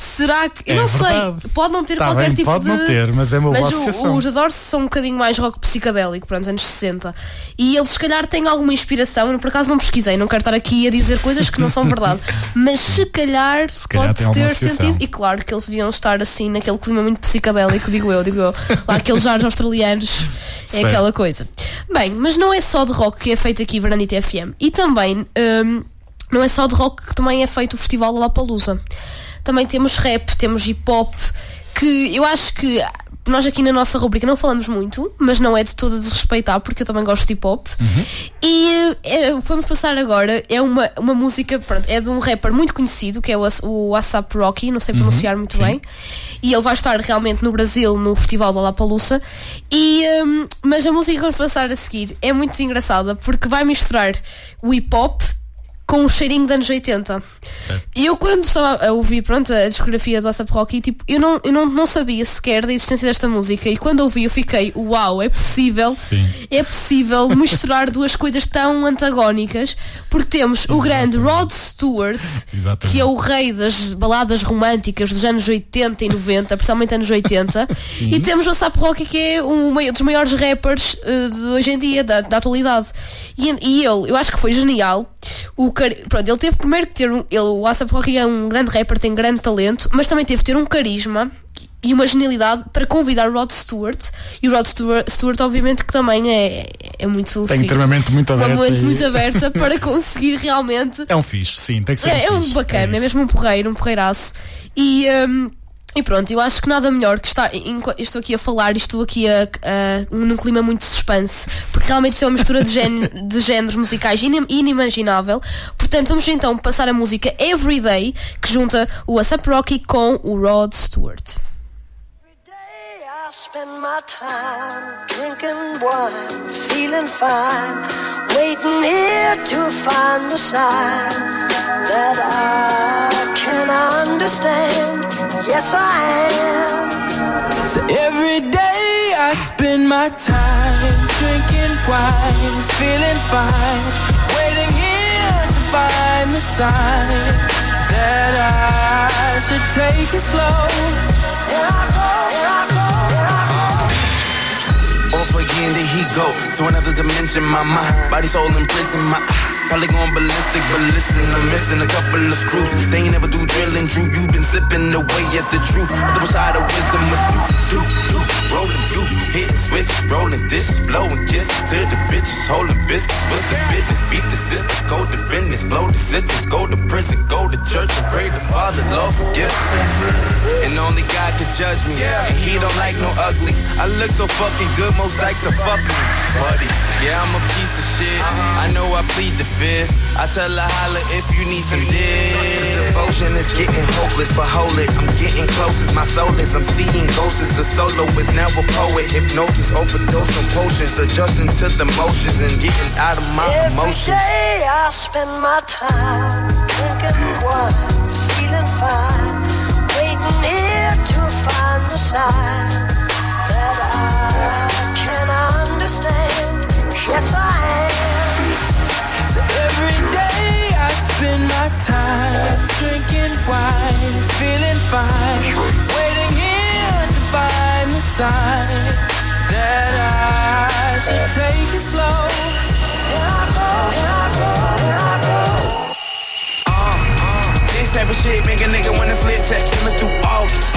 Será que. Eu É não verdade. sei. Pode não ter Tá qualquer bem, tipo pode de. não ter, mas é uma boa Mas o- associação. os The Doors são um bocadinho mais rock psicadélico, pronto, anos 60. E eles se calhar têm alguma inspiração. Eu por acaso não pesquisei, não quero estar aqui a dizer coisas que não são verdade. Mas se calhar, calhar pode ter sentido. E claro que eles deviam estar assim naquele clima muito psicadélico, digo eu, digo eu. Lá aqueles jares australianos é aquela coisa. Bem, mas não é só de rock que é feito aqui Veranita FM. E também. hum, não é só de rock que também é feito o Festival Lollapalooza. Também temos rap, temos hip hop, que eu acho que nós aqui na nossa rubrica não falamos muito, mas não é de todo a desrespeitar, porque eu também gosto de hip hop. E eh, vamos passar agora, é uma, uma música, pronto, é de um rapper muito conhecido, que é o, o ASAP Rocky, não sei pronunciar muito sim. bem. E ele vai estar realmente no Brasil, no Festival da Lollapalooza. E, hum, mas a música que vamos passar a seguir é muito engraçada, porque vai misturar o hip hop com o cheirinho dos anos 80. E eu quando estava a ouvir, pronto, a discografia do ASAP Rocky, tipo, eu não, eu não, não sabia sequer da existência desta música. E quando ouvi, eu fiquei, uau, é possível, Sim. é possível misturar duas coisas tão antagónicas, porque temos o grande Rod Stewart, Exatamente. que é o rei das baladas românticas dos anos 80 e 90, principalmente anos 80, e temos o ASAP Rocky, que é um dos maiores rappers eh, de hoje em dia, da, da atualidade. E, e ele, eu acho que foi genial. O car... Pronto, ele teve primeiro que ter um. Ele, o ASAP Rocky é um grande rapper, tem grande talento, mas também teve que ter um carisma e uma genialidade para convidar o Rod Stewart. E o Rod Stewart, Stewart obviamente, que também é, é muito. Tem fixe. muito Uma mente e- muito aberta para conseguir realmente É um fixe, sim, tem que ser. é, é um fixe. bacana, é, isso. mesmo um porreiro, um porreiraço. E, hum, e pronto, eu acho que nada melhor que estar. Estou aqui a falar e estou aqui a, a- num clima muito de suspense, porque realmente isso é uma mistura de, gén- de géneros musicais inim- inimaginável. Portanto, vamos então passar a música Everyday, que junta o ASAP Rocky com o Rod Stewart. I spend my time drinking wine, feeling fine, waiting here to find the sign that I can understand. Yes, I am. So every day I spend my time drinking wine, feeling fine, waiting here to find the sign that I should take it slow. Go to another dimension. My mind, body, soul in prison. My eye, probably going ballistic, but listen, I'm missing a couple of screws. They ain't never do drilling, Drew. You've been sipping away at the truth. Double side of wisdom, do, do, do. Rolling through, hit switch, rolling dishes, blowing kisses to the bitches, holding biscuits. What's the business? Beat the system, go to business, blow the sentence, go to prison, go to church and pray the Father, Lord forgive. And only God can judge me, and He don't like no ugly. I look so fucking good, most likes are fucking buddy. Yeah, I'm a piece of shit. I know I plead the fifth. I tell her holla if you need some dick. Devotion is getting hopeless, but hold it. I'm getting close as my soul is. I'm seeing ghosts as a soloist, now a poet. Hypnosis, overdose on potions, adjusting to the motions and getting out of my Every emotions. day I spend my time drinking wine, feeling fine, waiting here to find the sign that I can understand. Yes, I am. So every day I spend my time drinking wine, feeling fine, waiting here to that I should take it slow. Here I go, here I go, here I go. This type of shit make a nigga wanna flip check till through August.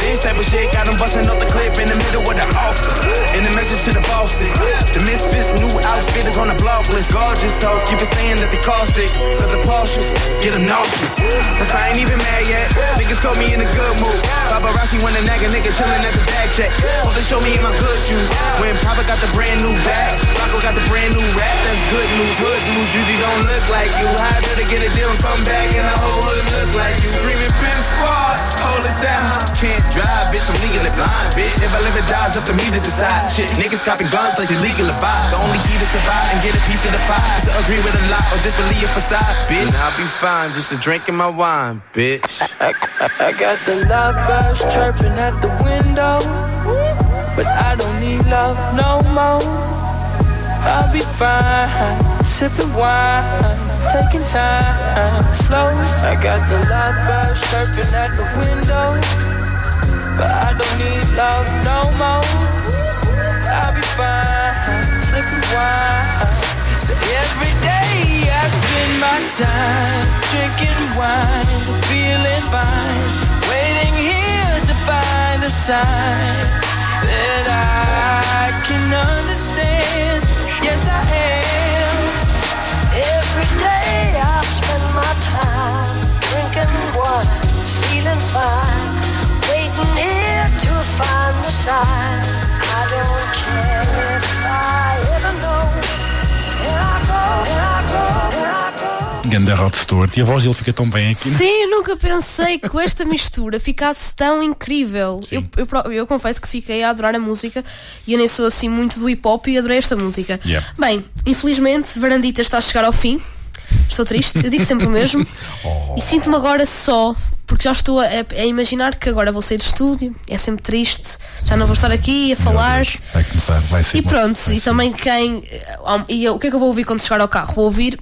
This type of shit got him busting off the clip in the middle of the office. And the message to the bosses. The misfits, new outfit is on the block list. Gorgeous hoes keep it saying that they cost it. Cause the Porsches get them nauseous. Cause I ain't even mad yet. Niggas caught me in a good mood. Paparazzi wanna nag a nigga chillin' at the back check. Fuck they show me in my good shoes. When Papa got the brand new bag, Rocco got the brand new rap. That's good news. Hood dudes usually don't look like you. How did to get a deal and come back and the whole hood look like you. Screaming pin squad, hold it down. Can't drive, bitch. I'm legally blind, bitch. If I live or die, it's up to me to decide. Shit, niggas copping guns like they legal to buy. The only key to survive and get a piece of the pie is to agree with a lie or just believe a facade, bitch. And I'll be fine, just a drink in my wine, bitch. I, I, I got the love birds chirping at the window. But I don't need love no more. I'll be fine, sipping wine, taking time slow. I got the birds chirping at the window. But I don't need love no more. I'll be fine, sipping wine. So every day I spend my time drinking wine, feeling fine, waiting here to find a sign that I can understand. Yes, I am. Every day I spend my time drinking wine, feeling fine, waiting here to find the sign. I don't care if I ever know. Here I go, here I go, here I go. Ganda Rod Stewart. E a voz dele fica tão bem aqui. Sim, eu nunca pensei que com esta mistura ficasse tão incrível. Eu, eu, eu confesso que fiquei a adorar a música e eu nem sou assim muito do hip hop e adorei esta música. Yeah. Bem, infelizmente, Varandita está a chegar ao fim. Estou triste, eu digo sempre o mesmo. E sinto-me agora só, porque já estou a, a imaginar que agora vou sair do estúdio. É sempre triste, já não vou estar aqui a falar. Vai começar, vai ser. E pronto, e também quem. E eu- o que é que eu vou ouvir quando chegar ao carro? Vou ouvir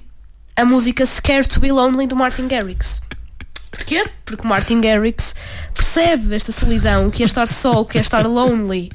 a música Scared to Be Lonely do Martin Garrix. Porquê? Porque o Martin Garrix percebe esta solidão, que é estar só, que é estar lonely.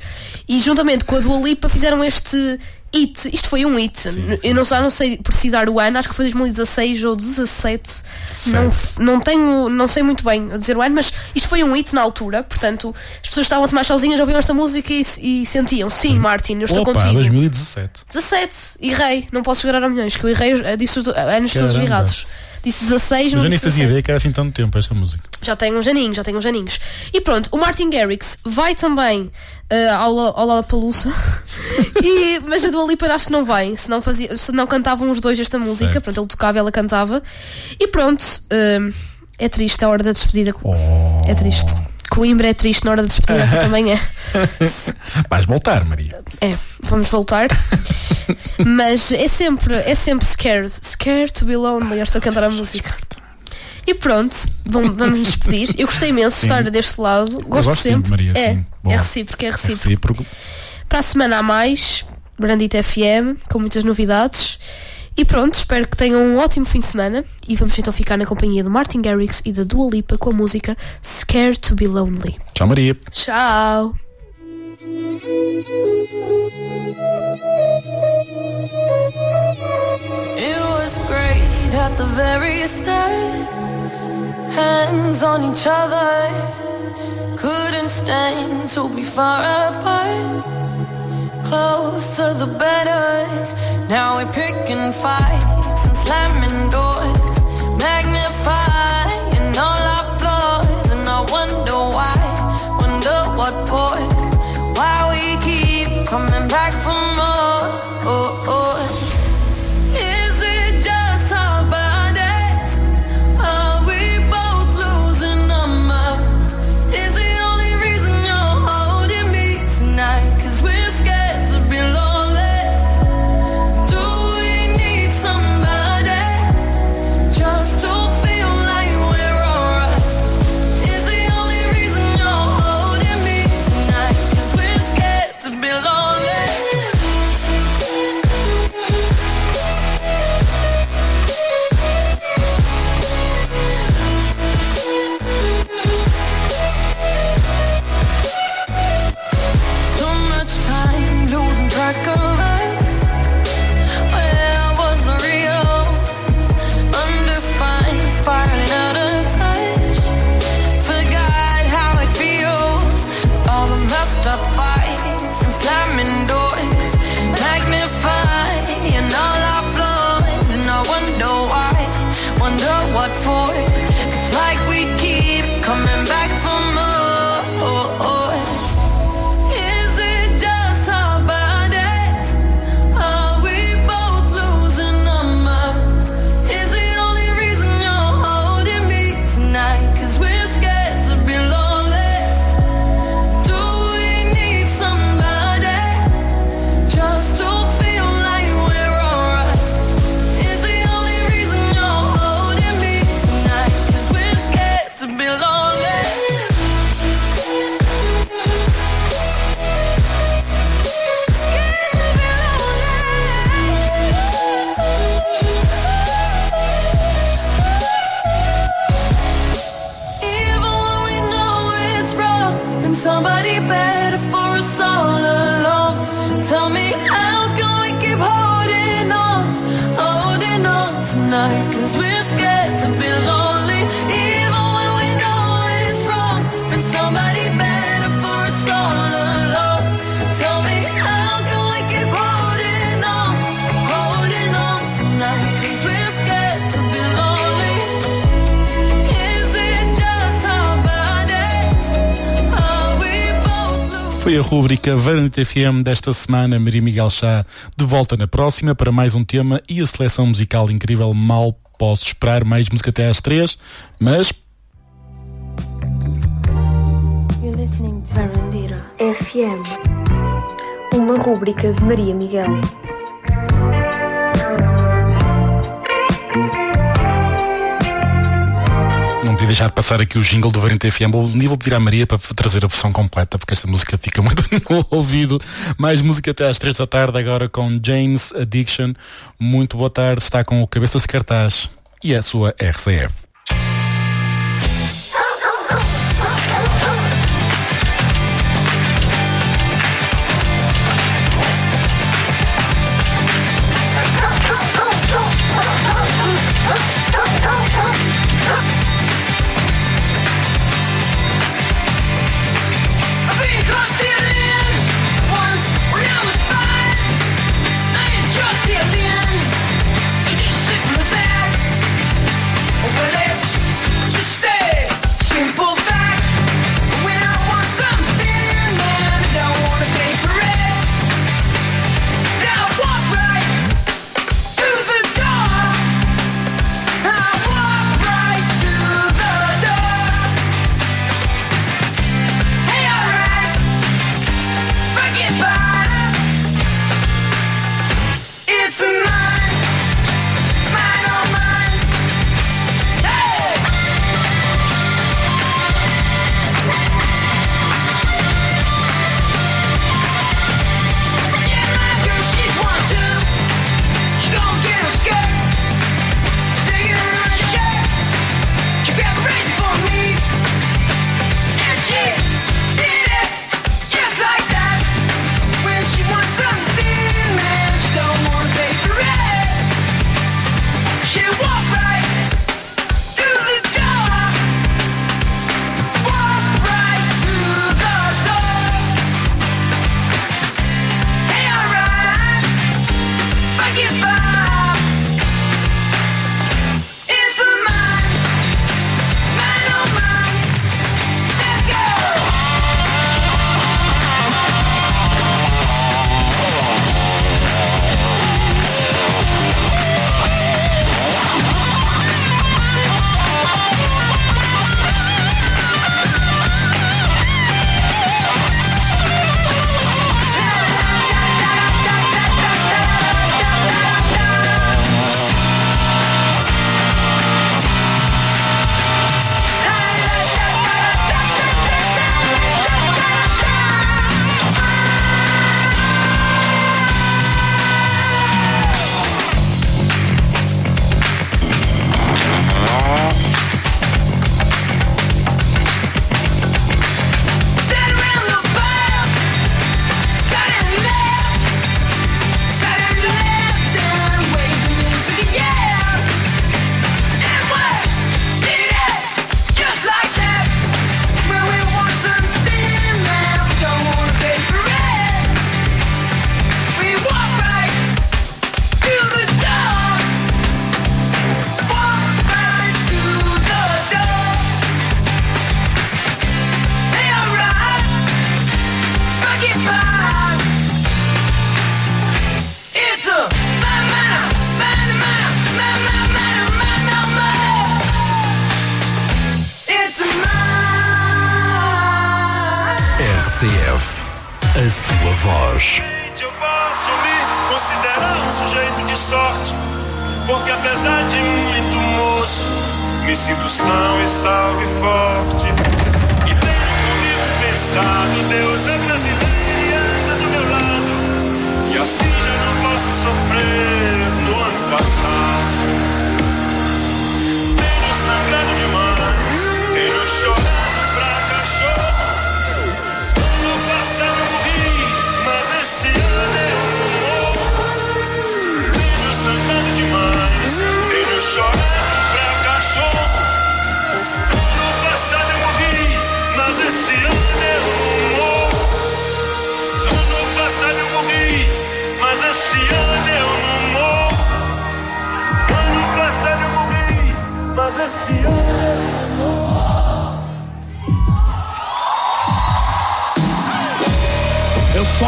E juntamente com a Dua Lipa fizeram este hit. Isto foi um hit. Eu não, já não sei precisar o ano, acho que foi 2016 ou 17. Não, não tenho, não sei muito bem a dizer o ano, mas isto foi um hit na altura. Portanto, as pessoas estavam-se mais sozinhas, ouviam esta música e, e sentiam: sim, Martin, eu estou Opa, contigo. 2017. 17, errei, não posso chegar a milhões, que eu errei, eh, disse os do- anos todos Caramba. errados. Disse 16, Mas não eu nem disse fazia 17. ideia que era assim tanto tempo esta música. Já tem uns aninhos, já tem uns aninhos. E pronto, o Martin Garrix vai também eh, ao, ao Lollapalooza. e, mas a Dua Lipa acho que não vai, se não, fazia, se não cantavam os dois esta música. Certo. Pronto, ele tocava, ela cantava. E pronto, eh, é triste a hora da despedida. É triste. Coimbra é triste na hora da despedida, também é. Vais voltar, Maria. É, vamos voltar. Mas é sempre, é sempre scared. Scared to be lonely. Eu estou a cantar a música. E pronto, vamos, vamos nos despedir. Eu gostei imenso de estar deste lado. Gosto, gosto sempre. Maria, é, sim. Bom. é recíproco, é recíproco. Recíproco. Para a semana há mais, Brandita FM, com muitas novidades. E pronto, espero que tenham um ótimo fim de semana. E vamos então ficar na companhia do Martin Garrix e da Dua Lipa com a música Scared to be Lonely. Tchau, Maria. Tchau! It was great at the very start. Hands on each other. Couldn't stand to be far apart. Closer the better. Now we're picking fights and slamming doors. Magnifying all our flaws. And I wonder why. Wonder what for. Why we keep coming back for more. Oh, stop fighting, and slamming Rúbrica Varante FM desta semana, Maria Miguel Chá, de volta na próxima para mais um tema e a seleção musical incrível. Mal posso esperar mais música até às três, mas. You're listening to FM, uma rúbrica de Maria Miguel. deixar de passar aqui o jingle do Variante FM. Ou vou pedir à Maria para trazer a versão completa, porque esta música fica muito no ouvido. Mais música até às três da tarde, agora com James Addiction. Muito boa tarde, está com o Cabeça de Cartaz e a sua RCF.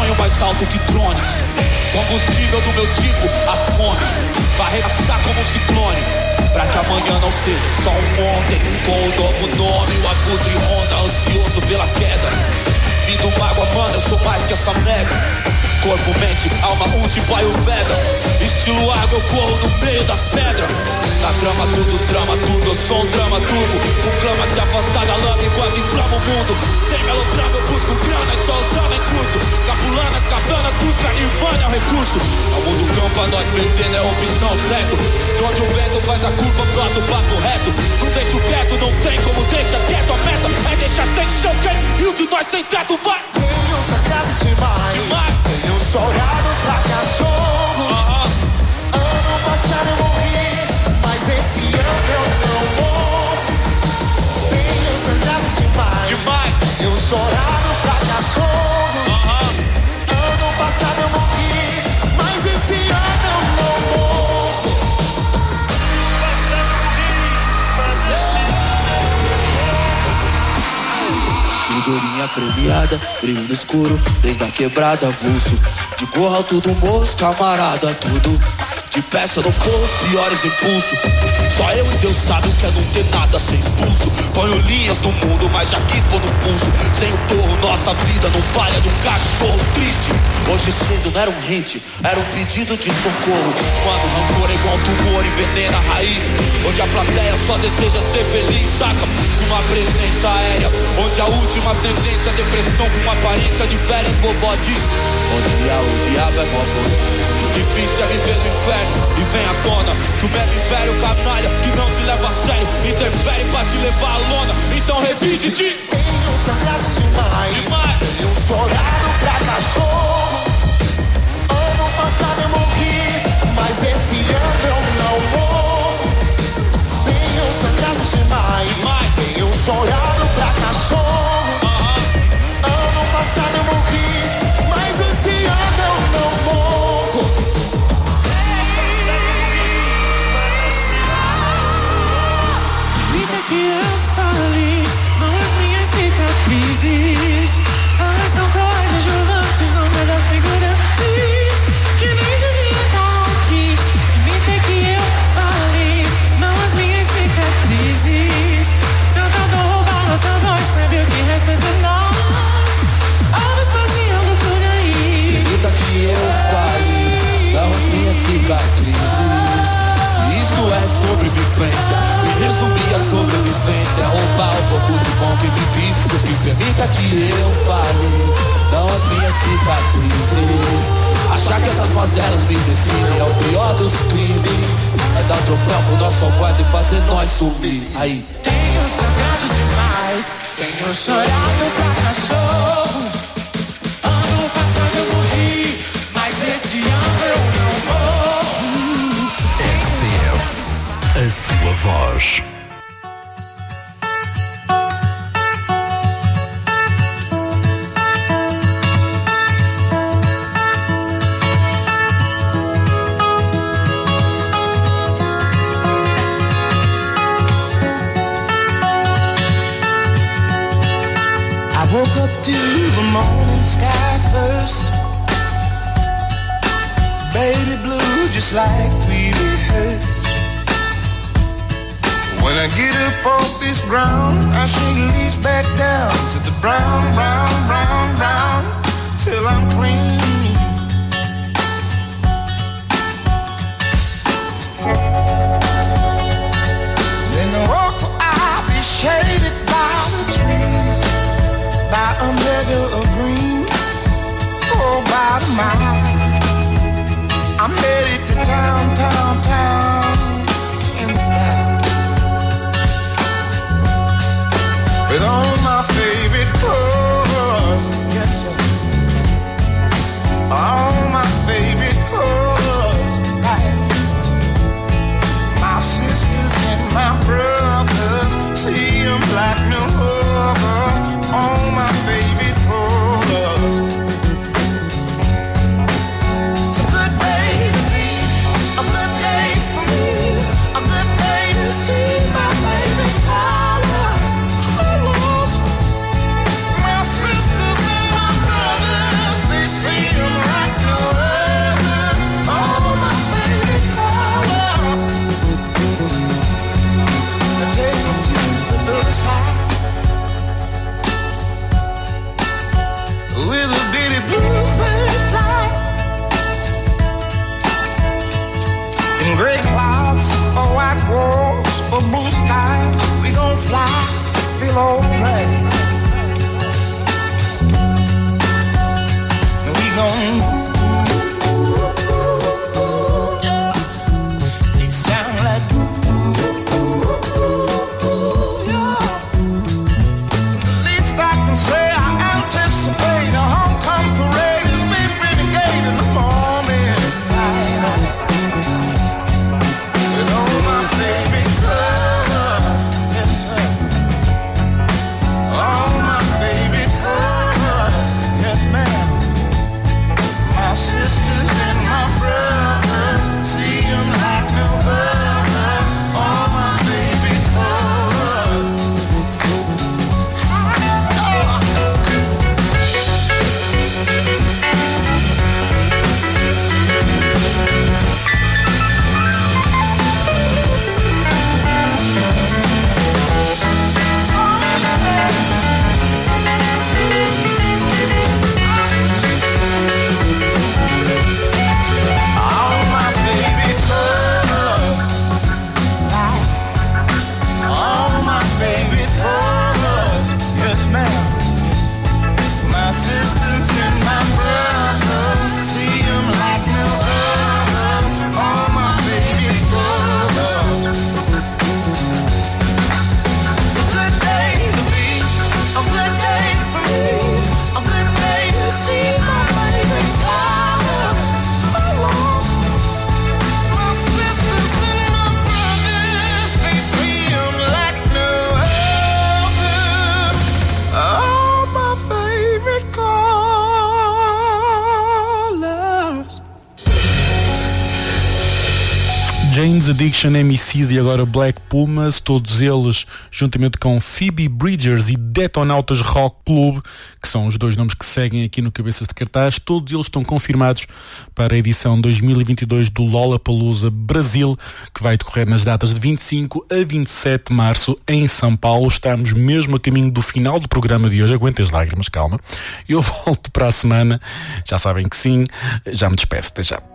Sonho mais alto que drones. Combustível do meu tipo, a fome. Vai arregaçar como um ciclone. Pra que amanhã não seja só um ontem. Com o novo nome, o abutre ronda, ansioso pela queda. Vindo mágoa, mano, eu sou mais que essa merda. Corpo, mente, alma, um tipo Ayurveda Estilo água, eu corro no meio das pedras. Na trama tudo, trama tudo, eu sou um drama tudo Um clama se afastar da lama enquanto inflama o mundo. Sem melodrama eu busco grana e só usando em curso. Capulanas, katanas, busca nirvana é o recurso. Ao mundo campo a nós perdendo é opção certo. De onde o vento faz a curva, plano papo reto. Não deixo quieto, não tem como deixa quieto A meta. É deixar sem chão quem e o de nós sem teto vai Tenho sacado demais, Tenho chorado pra cachorro Ano passado eu morri Mas esse ano eu não morro Tenho sangrado demais, Tenho chorado pra cachorro Figurinha premiada, brilho no escuro, desde a quebrada, avulso. De gorra tudo moço, camarada, tudo. De peça no fosso, piores impulso. Só eu e Deus sabe o que é não ter nada, ser expulso. Ponho linhas no mundo, mas já quis pôr no pulso. Sem o torro, nossa vida não falha de um cachorro triste. Hoje cedo não era um hit, era um pedido de socorro. Quando o rancor é igual tumor, envenena a raiz. Onde a plateia só deseja ser feliz, saca? Uma presença aérea, onde a última tendência é depressão com aparência de férias, vovó diz. Onde há o diabo é vovó. Difícil é viver no inferno e vem à tona. Que o mesmo império canalha que não te leva a sério. Interfere pra te levar à lona. Então revide de Tenho sangrado demais, Tenho chorado pra cachorro. Ano passado eu morri Mas esse ano eu não morro Tenho sangrado demais, Tenho chorado pra cachorro que eu falei, não as minhas cicatrizes. Elas são coadjuvantes, não é da figurantes. Que nem devia estar aqui. Vida que eu falei, não as minhas cicatrizes. Tentando roubar nossa voz, sabe o que resta de nós? Almas passeando por aí. Vida que eu falei, não as minhas cicatrizes. Se isso é sobrevivência, me sobrevivência. é Roubar o pouco de bom que vivi. O que permita que eu fale, não as minhas cicatrizes. Achar que essas mazelas me definem é o pior dos crimes. É dar troféu pro nosso algoz e fazer nós sumir. Aí. Tenho sangrado demais, tenho chorado pra cachorro. Ano passado eu morri, mas esse ano eu não morro. RCF, a sua voz. I get up off this ground, I shake leaves back down to the brown, brown, brown, brown, till I'm clean. Then I walk I'll be shaded by the trees by a meadow of green for about a mile. I'm headed to town, town, town with all my favorite colors. Yes, sir. All Destruction, e agora Black Pumas, todos eles juntamente com Phoebe Bridgers e Detonautas Rock Club, que são os dois nomes que seguem aqui no Cabeças de Cartaz, todos eles estão confirmados para a edição 2022 do Lollapalooza Brasil, que vai decorrer nas datas de 25 a 27 de março em São Paulo. Estamos mesmo a caminho do final do programa de hoje. Aguentem as lágrimas, calma. Eu volto para a semana. Já sabem que sim. Já me despeço. Até já.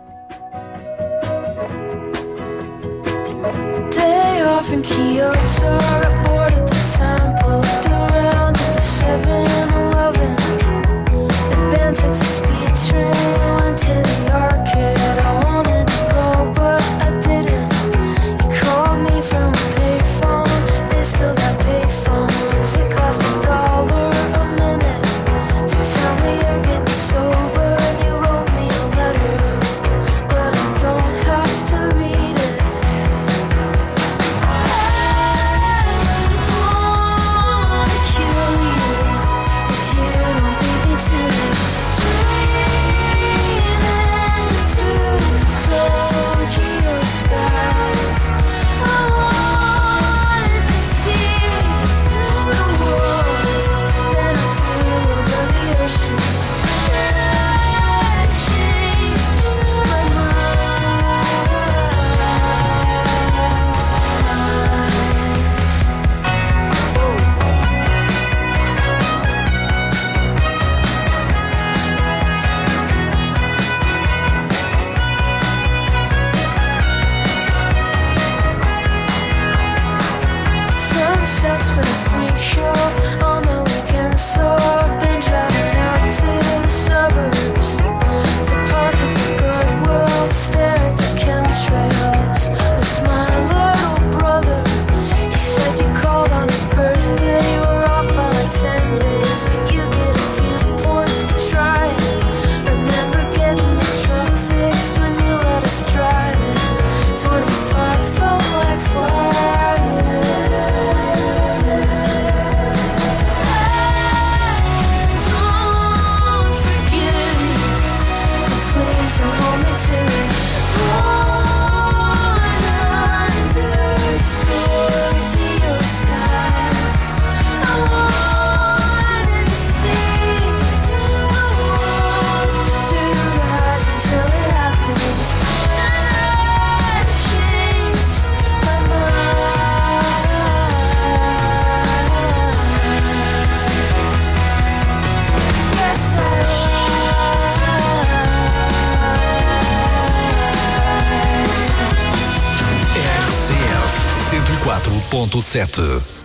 from Kyoto, aboard at the temple, looked around at the 7 Eleven. The band took the speed train, went to the certo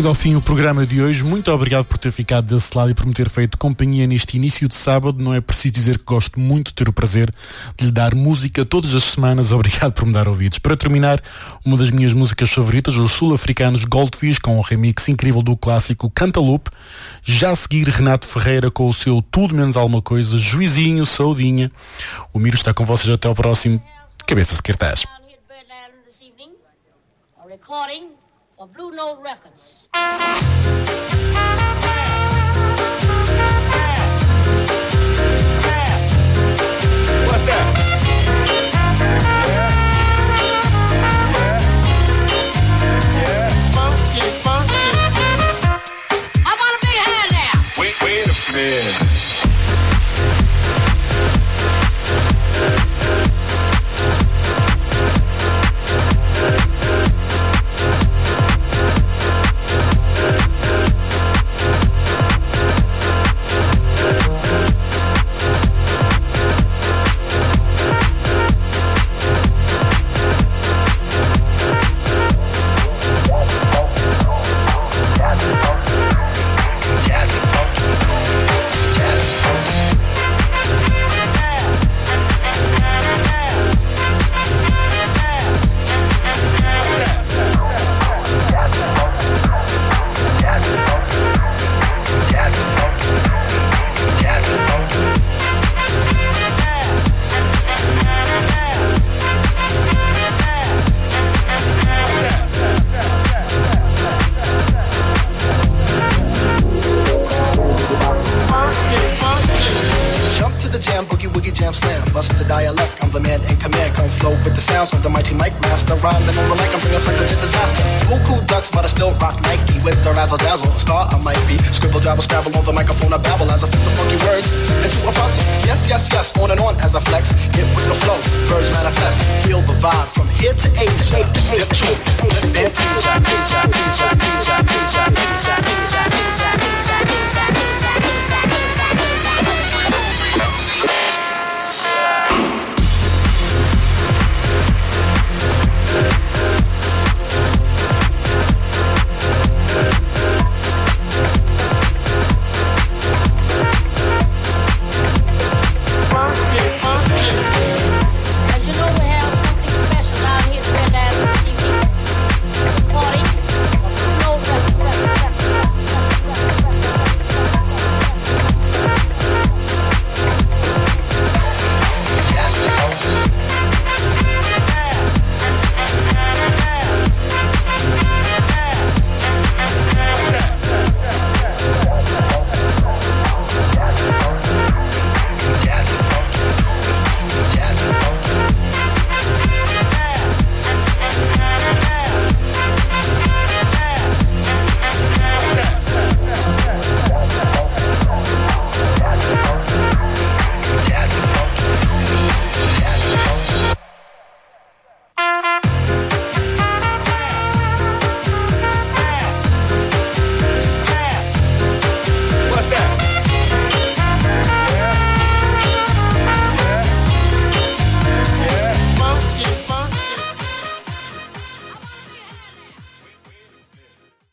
Chega ao fim o programa de hoje. Muito obrigado por ter ficado desse lado e por me ter feito companhia neste início de sábado. Não é preciso dizer que gosto muito de ter o prazer de lhe dar música todas as semanas. Obrigado por me dar ouvidos. Para terminar, uma das minhas músicas favoritas, os sul-africanos Goldfish, com um remix incrível do clássico Cantaloupe. Já a seguir, Renato Ferreira com o seu Tudo Menos Alguma Coisa, Juizinho, Saudinha. O Miro está com vocês até ao próximo Cabeças de Cartaz. of Blue Note Records.